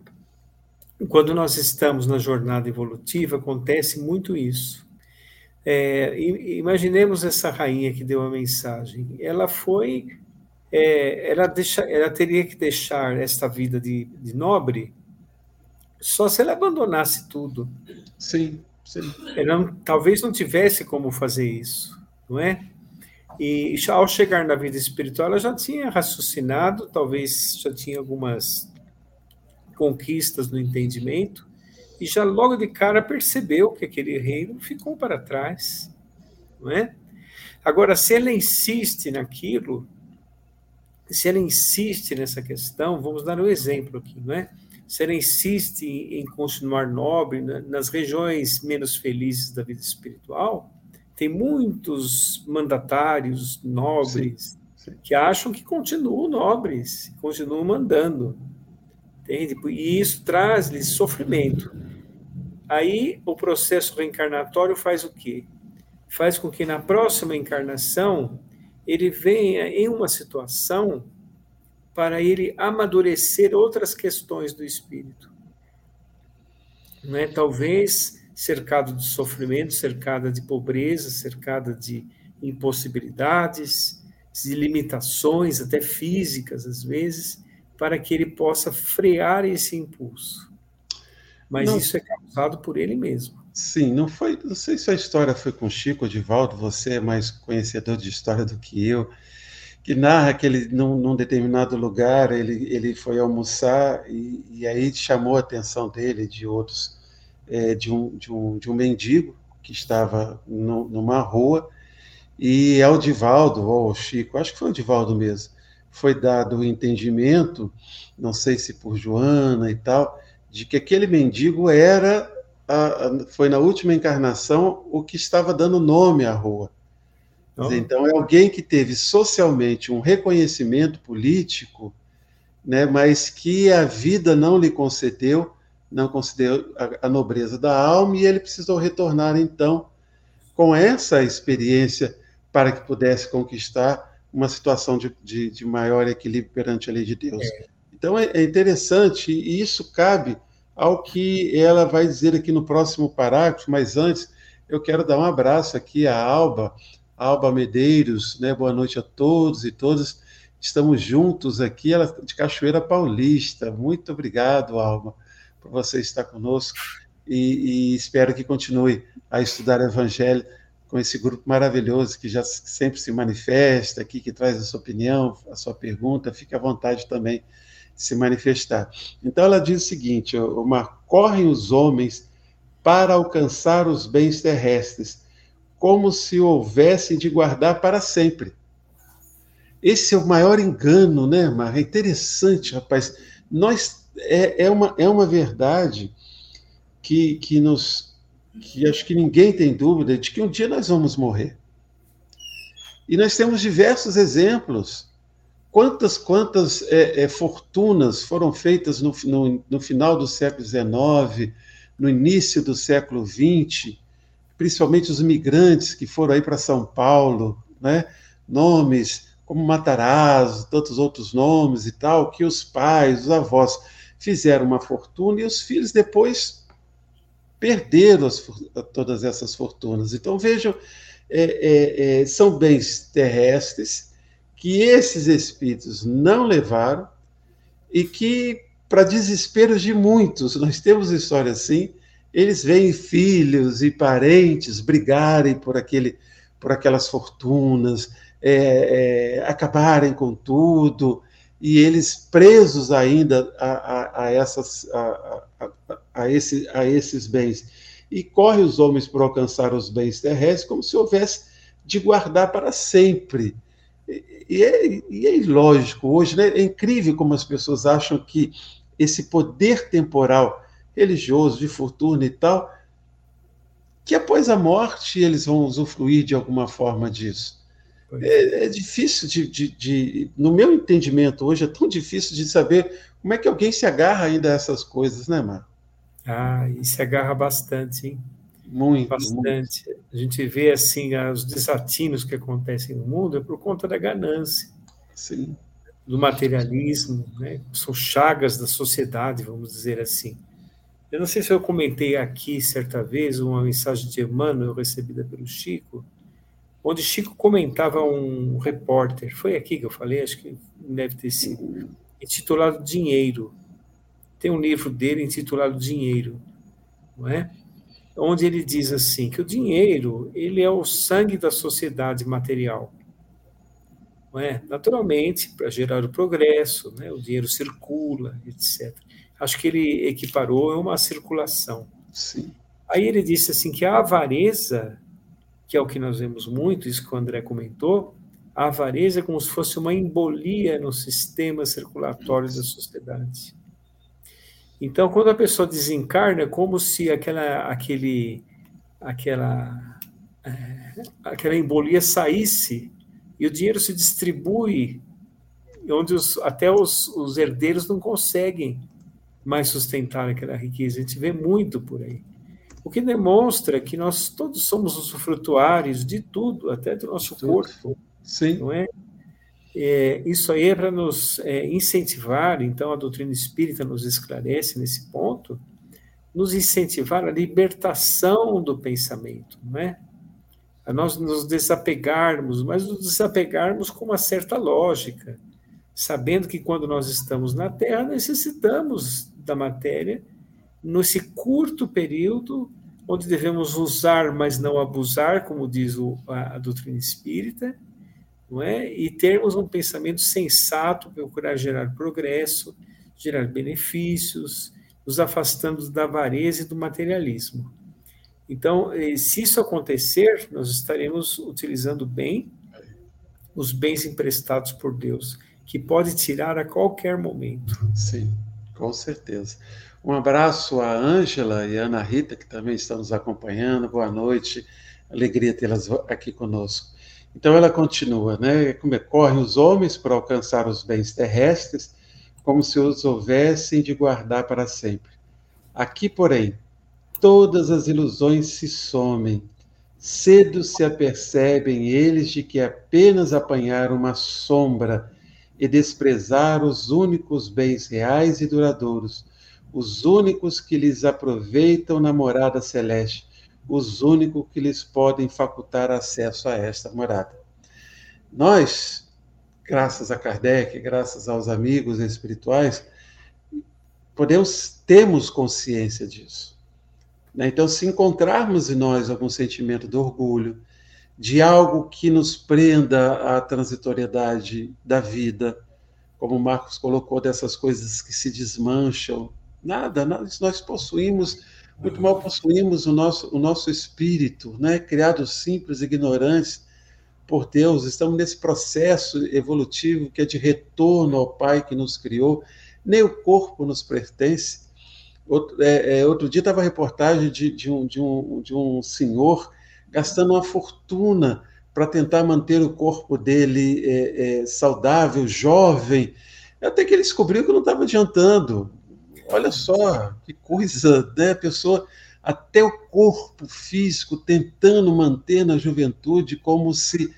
quando nós estamos na jornada evolutiva, acontece muito isso. É, imaginemos essa rainha que deu a mensagem. Ela foi, é, ela, deixa, ela teria que deixar esta vida de, de nobre só se ela abandonasse tudo. Sim, sim. Ela talvez não tivesse como fazer isso, não é? E ao chegar na vida espiritual, ela já tinha raciocinado, talvez já tinha algumas conquistas no entendimento, e já logo de cara percebeu que aquele reino ficou para trás, não é? Agora, se ela insiste naquilo, se ela insiste nessa questão, vamos dar um exemplo aqui, não é? se ela insiste em continuar nobre nas regiões menos felizes da vida espiritual, tem muitos mandatários nobres sim, sim. que acham que continuam nobres, continuam mandando. Entende? E isso traz-lhes sofrimento. Aí o processo reencarnatório faz o quê? Faz com que na próxima encarnação ele venha em uma situação para ele amadurecer outras questões do espírito. Não é? Talvez cercado de sofrimento, cercada de pobreza, cercada de impossibilidades, de limitações, até físicas às vezes, para que ele possa frear esse impulso. Mas não, isso é causado por ele mesmo. Sim, não foi. Não sei se a história foi com Chico Divaldo, você é mais conhecedor de história do que eu que narra que ele, num, num, determinado lugar, ele, ele foi almoçar e, e aí chamou a atenção dele de outros, é, de, um, de, um, de um mendigo que estava no, numa rua, e ao Divaldo, ou ao Chico, acho que foi o Divaldo mesmo, foi dado o entendimento, não sei se por Joana e tal, de que aquele mendigo era, a, a, foi na última encarnação, o que estava dando nome à rua. Dizer, então, é alguém que teve socialmente um reconhecimento político, né, mas que a vida não lhe concedeu, não concedeu a, a nobreza da alma, e ele precisou retornar, então, com essa experiência para que pudesse conquistar uma situação de, de, de maior equilíbrio perante a lei de Deus. É. Então, é, é interessante, e isso cabe ao que ela vai dizer aqui no próximo parágrafo, mas antes eu quero dar um abraço aqui à Alba, Alba Medeiros, né? Boa noite a todos e todas. Estamos juntos aqui, ela de Cachoeira Paulista. Muito obrigado, Alba, por você estar conosco e, e espero que continue a estudar o Evangelho com esse grupo maravilhoso que já sempre se manifesta aqui, que traz a sua opinião, a sua pergunta. Fique à vontade também de se manifestar. Então, ela diz o seguinte: Omar, correm os homens para alcançar os bens terrestres como se houvesse de guardar para sempre. Esse é o maior engano, né, Mar? É interessante, rapaz. Nós é, é, uma, é uma verdade que, que nos que acho que ninguém tem dúvida de que um dia nós vamos morrer. E nós temos diversos exemplos. Quantas, quantas é, é, fortunas foram feitas no, no, no final do século XIX, no início do século XX, principalmente os imigrantes que foram aí para São Paulo, né? nomes como Matarazzo, tantos outros nomes e tal, que os pais, os avós fizeram uma fortuna e os filhos depois perderam as, todas essas fortunas. Então vejam, é, é, é, são bens terrestres que esses espíritos não levaram e que, para desespero de muitos, nós temos história assim, eles veem filhos e parentes brigarem por, aquele, por aquelas fortunas, é, é, acabarem com tudo, e eles presos ainda a, a, a essas, a, a, esse, a esses bens. E corre os homens por alcançar os bens terrestres como se houvesse de guardar para sempre. E é, e é ilógico hoje, né? é incrível como as pessoas acham que esse poder temporal religioso, de fortuna e tal, que após a morte eles vão usufruir de alguma forma disso. É, é, difícil de, de, de, No meu entendimento hoje, é tão difícil de saber como é que alguém se agarra ainda a essas coisas, né, Marco? Ah, e se agarra bastante, hein? Muito. Bastante. Muito. A gente vê, assim, os desatinos que acontecem no mundo é por conta da ganância. Sim. Do materialismo, né? São chagas da sociedade, vamos dizer assim. Eu não sei se eu comentei aqui certa vez uma mensagem de Emmanuel recebida pelo Chico, onde Chico comentava um repórter, foi aqui que eu falei, acho que deve ter sido, intitulado Dinheiro. Tem um livro dele intitulado Dinheiro, não é? Onde ele diz assim que o dinheiro ele é o sangue da sociedade material, não é? Naturalmente para gerar o progresso, né? O dinheiro circula, etc. Acho que ele equiparou a uma circulação. Sim. Aí ele disse assim que a avareza que é o que nós vemos muito, isso que o André comentou, a avareza é como se fosse uma embolia no sistema circulatório da sociedade. Então, quando a pessoa desencarna, é como se aquela, aquele, aquela, é, aquela embolia saísse e o dinheiro se distribui onde os, até os, os herdeiros não conseguem mais sustentar aquela riqueza. A gente vê muito por aí. O que demonstra que nós todos somos usufrutuários de tudo, até do nosso corpo. Sim. Não é? é isso aí é para nos é, incentivar, então a doutrina espírita nos esclarece nesse ponto, nos incentivar a libertação do pensamento, não é? A nós nos desapegarmos, mas nos desapegarmos com uma certa lógica, sabendo que quando nós estamos na Terra necessitamos da matéria nesse curto período, onde devemos usar, mas não abusar, como diz o, a, a, doutrina espírita, não é? e termos um pensamento sensato, procurar gerar progresso, gerar benefícios, nos afastando da avareza e do materialismo. Então, eh, se isso acontecer, nós estaremos utilizando bem os bens emprestados por Deus, que pode tirar a qualquer momento. Sim, com certeza. Um abraço a Ângela e a Ana Rita, que também estão nos acompanhando. Boa noite, alegria tê-las aqui conosco. Então ela continua, né? Como é, correm os homens para alcançar os bens terrestres, como se os houvessem de guardar para sempre. Aqui, porém, todas as ilusões se somem. Cedo se apercebem eles de que apenas apanharam uma sombra e desprezar os únicos bens reais e duradouros os únicos que lhes aproveitam na morada celeste, os únicos que lhes podem facultar acesso a esta morada. Nós, graças a Kardec, graças aos amigos espirituais, podemos temos consciência disso. Né? Então, se encontrarmos em nós algum sentimento de orgulho, de algo que nos prenda à transitoriedade da vida, como o Marcos colocou, dessas coisas que se desmancham, Nada, nada nós possuímos, muito mal possuímos o nosso, o nosso espírito, né? criados simples, ignorantes por Deus, estamos nesse processo evolutivo que é de retorno ao Pai que nos criou, nem o corpo nos pertence. Outro, é, é, outro dia estava a reportagem de, de, um, de, um, de um senhor gastando uma fortuna para tentar manter o corpo dele é, é saudável, jovem, até que ele descobriu que não estava adiantando. Olha só que coisa, né? A pessoa, até o corpo físico, tentando manter na juventude, como se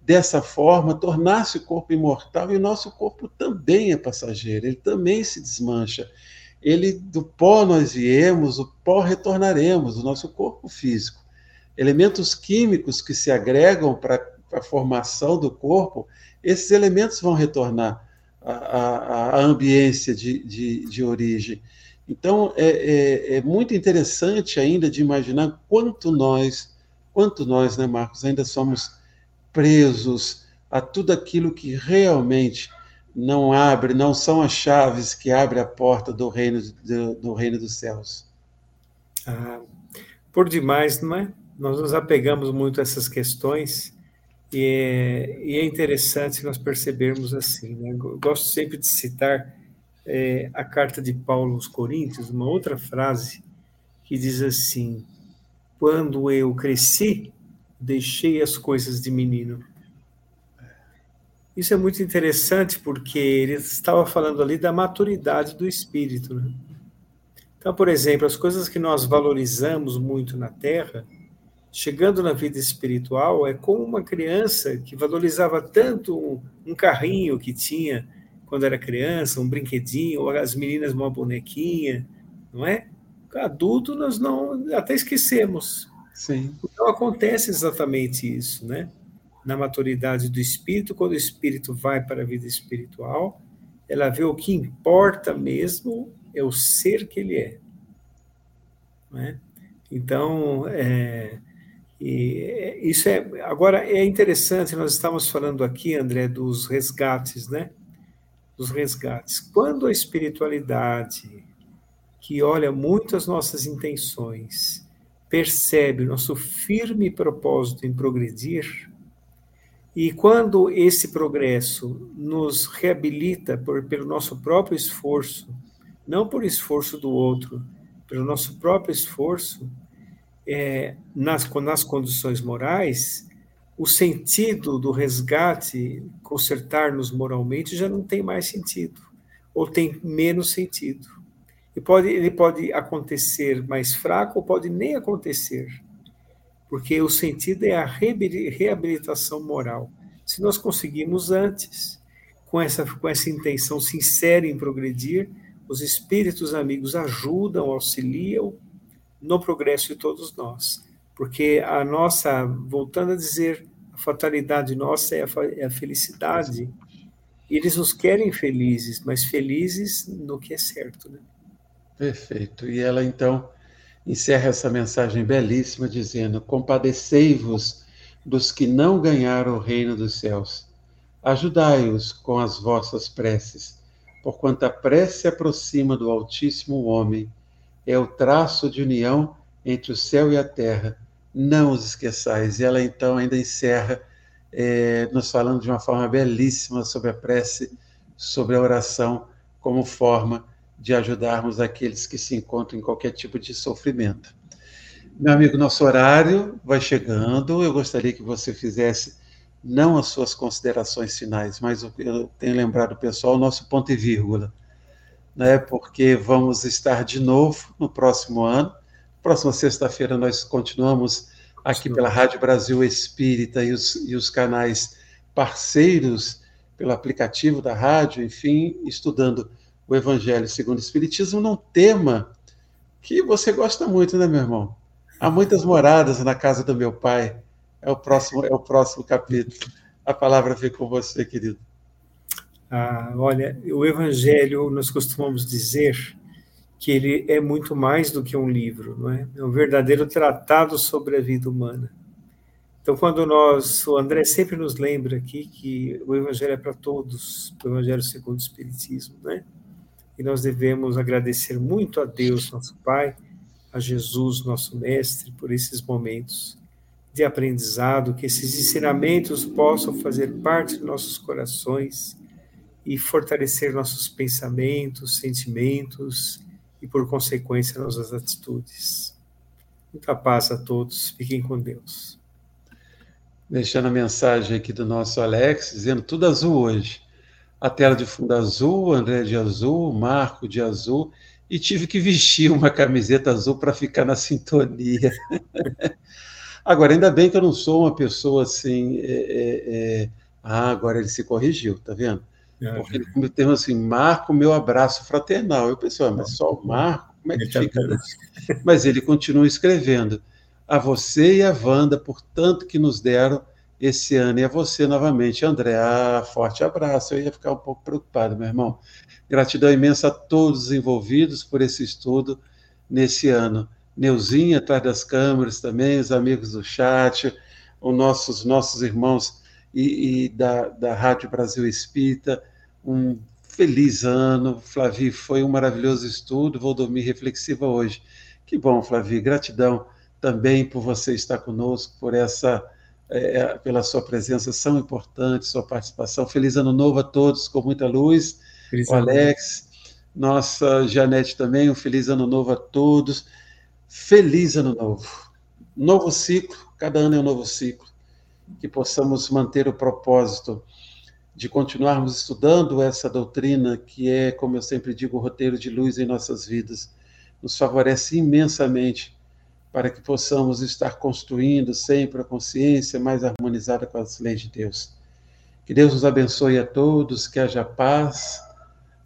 dessa forma tornasse o corpo imortal, e o nosso corpo também é passageiro, ele também se desmancha. Ele, do pó nós viemos, o pó retornaremos, o nosso corpo físico. elementos químicos que se agregam para a formação do corpo, esses elementos vão retornar à, à ambiência de, de, de, origem. Então, é, é, é, muito interessante ainda de imaginar quanto nós, quanto nós, né, Marcos, ainda somos presos a tudo aquilo que realmente não abre, não são as chaves que abrem a porta do reino, do, do reino dos céus. Ah, por demais, não é? Nós nos apegamos muito a essas questões e é, e é interessante nós percebermos assim. Né? Gosto sempre de citar é, a carta de Paulo aos Coríntios, uma outra frase que diz assim: Quando eu cresci, deixei as coisas de menino isso é muito interessante porque ele estava falando ali da maturidade do espírito. Né? Então, por exemplo, as coisas que nós valorizamos muito na Terra, chegando na vida espiritual, é como uma criança que valorizava tanto um carrinho que tinha quando era criança, um brinquedinho, ou as meninas uma bonequinha, não é? Adulto nós não até esquecemos. Sim. Então acontece exatamente isso, né? na maturidade do espírito, quando o espírito vai para a vida espiritual, ela vê o que importa mesmo é o ser que ele é. Né? Então, é, isso é. Agora, é interessante, nós estamos falando aqui, André, dos resgates, né? Dos resgates. Quando a espiritualidade, que olha muito as nossas intenções, percebe o nosso firme propósito em progredir, e quando esse progresso nos reabilita por, pelo nosso próprio esforço, não por esforço do outro, pelo nosso próprio esforço, é, nas, nas condições morais, o sentido do resgate, consertar-nos moralmente, já não tem mais sentido, ou tem menos sentido. E pode, ele pode acontecer mais fraco, ou pode nem acontecer porque o sentido é a reabilitação moral. Se nós conseguimos antes, com essa, com essa intenção sincera em progredir, os espíritos amigos ajudam, auxiliam no progresso de todos nós. Porque a nossa, voltando a dizer, a fatalidade nossa é a, é a felicidade. Eles nos querem felizes, mas felizes no que é certo. Né? Perfeito. E ela então encerra essa mensagem belíssima dizendo: Compadecei-vos dos que não ganharam o reino dos céus. Ajudai-os com as vossas preces, porquanto a prece aproxima do Altíssimo Homem, é o traço de união entre o céu e a terra. Não os esqueçais. E ela então ainda encerra é, nos falando de uma forma belíssima sobre a prece, sobre a oração, como forma de ajudarmos aqueles que se encontram em qualquer tipo de sofrimento. Meu amigo, nosso horário vai chegando. Eu gostaria que você fizesse não as suas considerações finais, mas eu tenho lembrado o pessoal o nosso ponto e vírgula, né? Porque vamos estar de novo no próximo ano. Próxima sexta-feira nós continuamos aqui Sim. pela Rádio Brasil Espírita e os, e os canais parceiros pelo aplicativo da rádio, enfim, estudando o Evangelho segundo o Espiritismo num tema que você gosta muito, né, meu irmão? Há muitas moradas na casa do meu pai. É o próximo, é o próximo capítulo. A palavra fica com você, querido. Ah, olha, o Evangelho, nós costumamos dizer que ele é muito mais do que um livro, não é? É um verdadeiro tratado sobre a vida humana. Então, quando nós, o André sempre nos lembra aqui que o Evangelho é para todos, o Evangelho segundo o Espiritismo, né? e nós devemos agradecer muito a Deus, nosso Pai, a Jesus, nosso Mestre, por esses momentos de aprendizado, que esses ensinamentos possam fazer parte de nossos corações e fortalecer nossos pensamentos, sentimentos e, por consequência, nossas atitudes. Muita paz a todos, fiquem com Deus. Deixando a mensagem aqui do nosso Alex, dizendo tudo azul hoje a tela de fundo azul, André de azul, Marco de azul, e tive que vestir uma camiseta azul para ficar na sintonia. [laughs] agora, ainda bem que eu não sou uma pessoa assim. É, é, é... Ah, agora ele se corrigiu, tá vendo? É, Porque ele cometeu assim, Marco, meu abraço fraternal. Eu pensei, ah, mas só o Marco, como é que fica isso? Mas ele continua escrevendo. a você e a Wanda por tanto que nos deram esse ano. E a você novamente, André. Ah, forte abraço. Eu ia ficar um pouco preocupado, meu irmão. Gratidão imensa a todos os envolvidos por esse estudo nesse ano. Neuzinha atrás das câmeras também, os amigos do chat, os nossos, nossos irmãos e, e da, da Rádio Brasil Espírita. Um feliz ano. Flavi, foi um maravilhoso estudo. Vou dormir reflexiva hoje. Que bom, Flavi. Gratidão também por você estar conosco, por essa é, é, pela sua presença tão importante, sua participação. Feliz ano novo a todos, com muita luz. Feliz o Alex, nossa Janete também, um feliz ano novo a todos. Feliz ano novo. Novo ciclo, cada ano é um novo ciclo. Que possamos manter o propósito de continuarmos estudando essa doutrina que é, como eu sempre digo, o roteiro de luz em nossas vidas. Nos favorece imensamente para que possamos estar construindo sempre a consciência mais harmonizada com as leis de Deus. Que Deus nos abençoe a todos, que haja paz.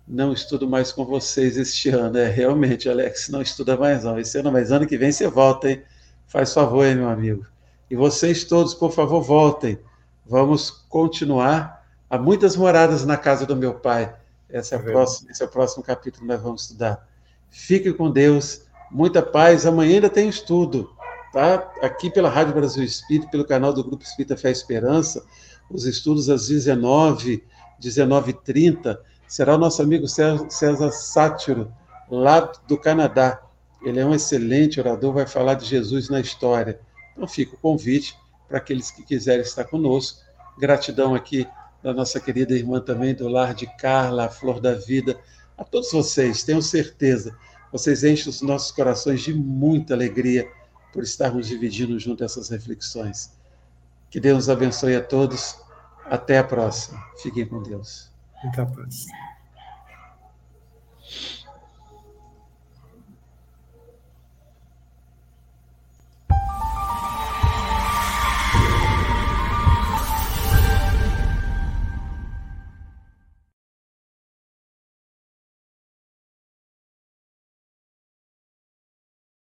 Não estudo mais com vocês este ano, é realmente, Alex, não estuda mais não. Esse ano, mas ano que vem você volta, hein? Faz favor, hein, meu amigo. E vocês todos, por favor, voltem. Vamos continuar. Há muitas moradas na casa do meu pai. Esse é, próxima, esse é o próximo capítulo que nós vamos estudar. Fique com Deus muita paz. Amanhã ainda tem estudo, tá? Aqui pela Rádio Brasil Espírito, pelo canal do Grupo Espírita Fé e Esperança, os estudos às 19, 19h30. Será o nosso amigo César Sátiro, lá do Canadá. Ele é um excelente orador, vai falar de Jesus na história. Então fica o convite para aqueles que quiserem estar conosco. Gratidão aqui da nossa querida irmã também do lar de Carla, a Flor da Vida. A todos vocês, tenho certeza vocês enchem os nossos corações de muita alegria por estarmos dividindo junto essas reflexões. Que Deus abençoe a todos. Até a próxima. Fiquem com Deus. Muita paz.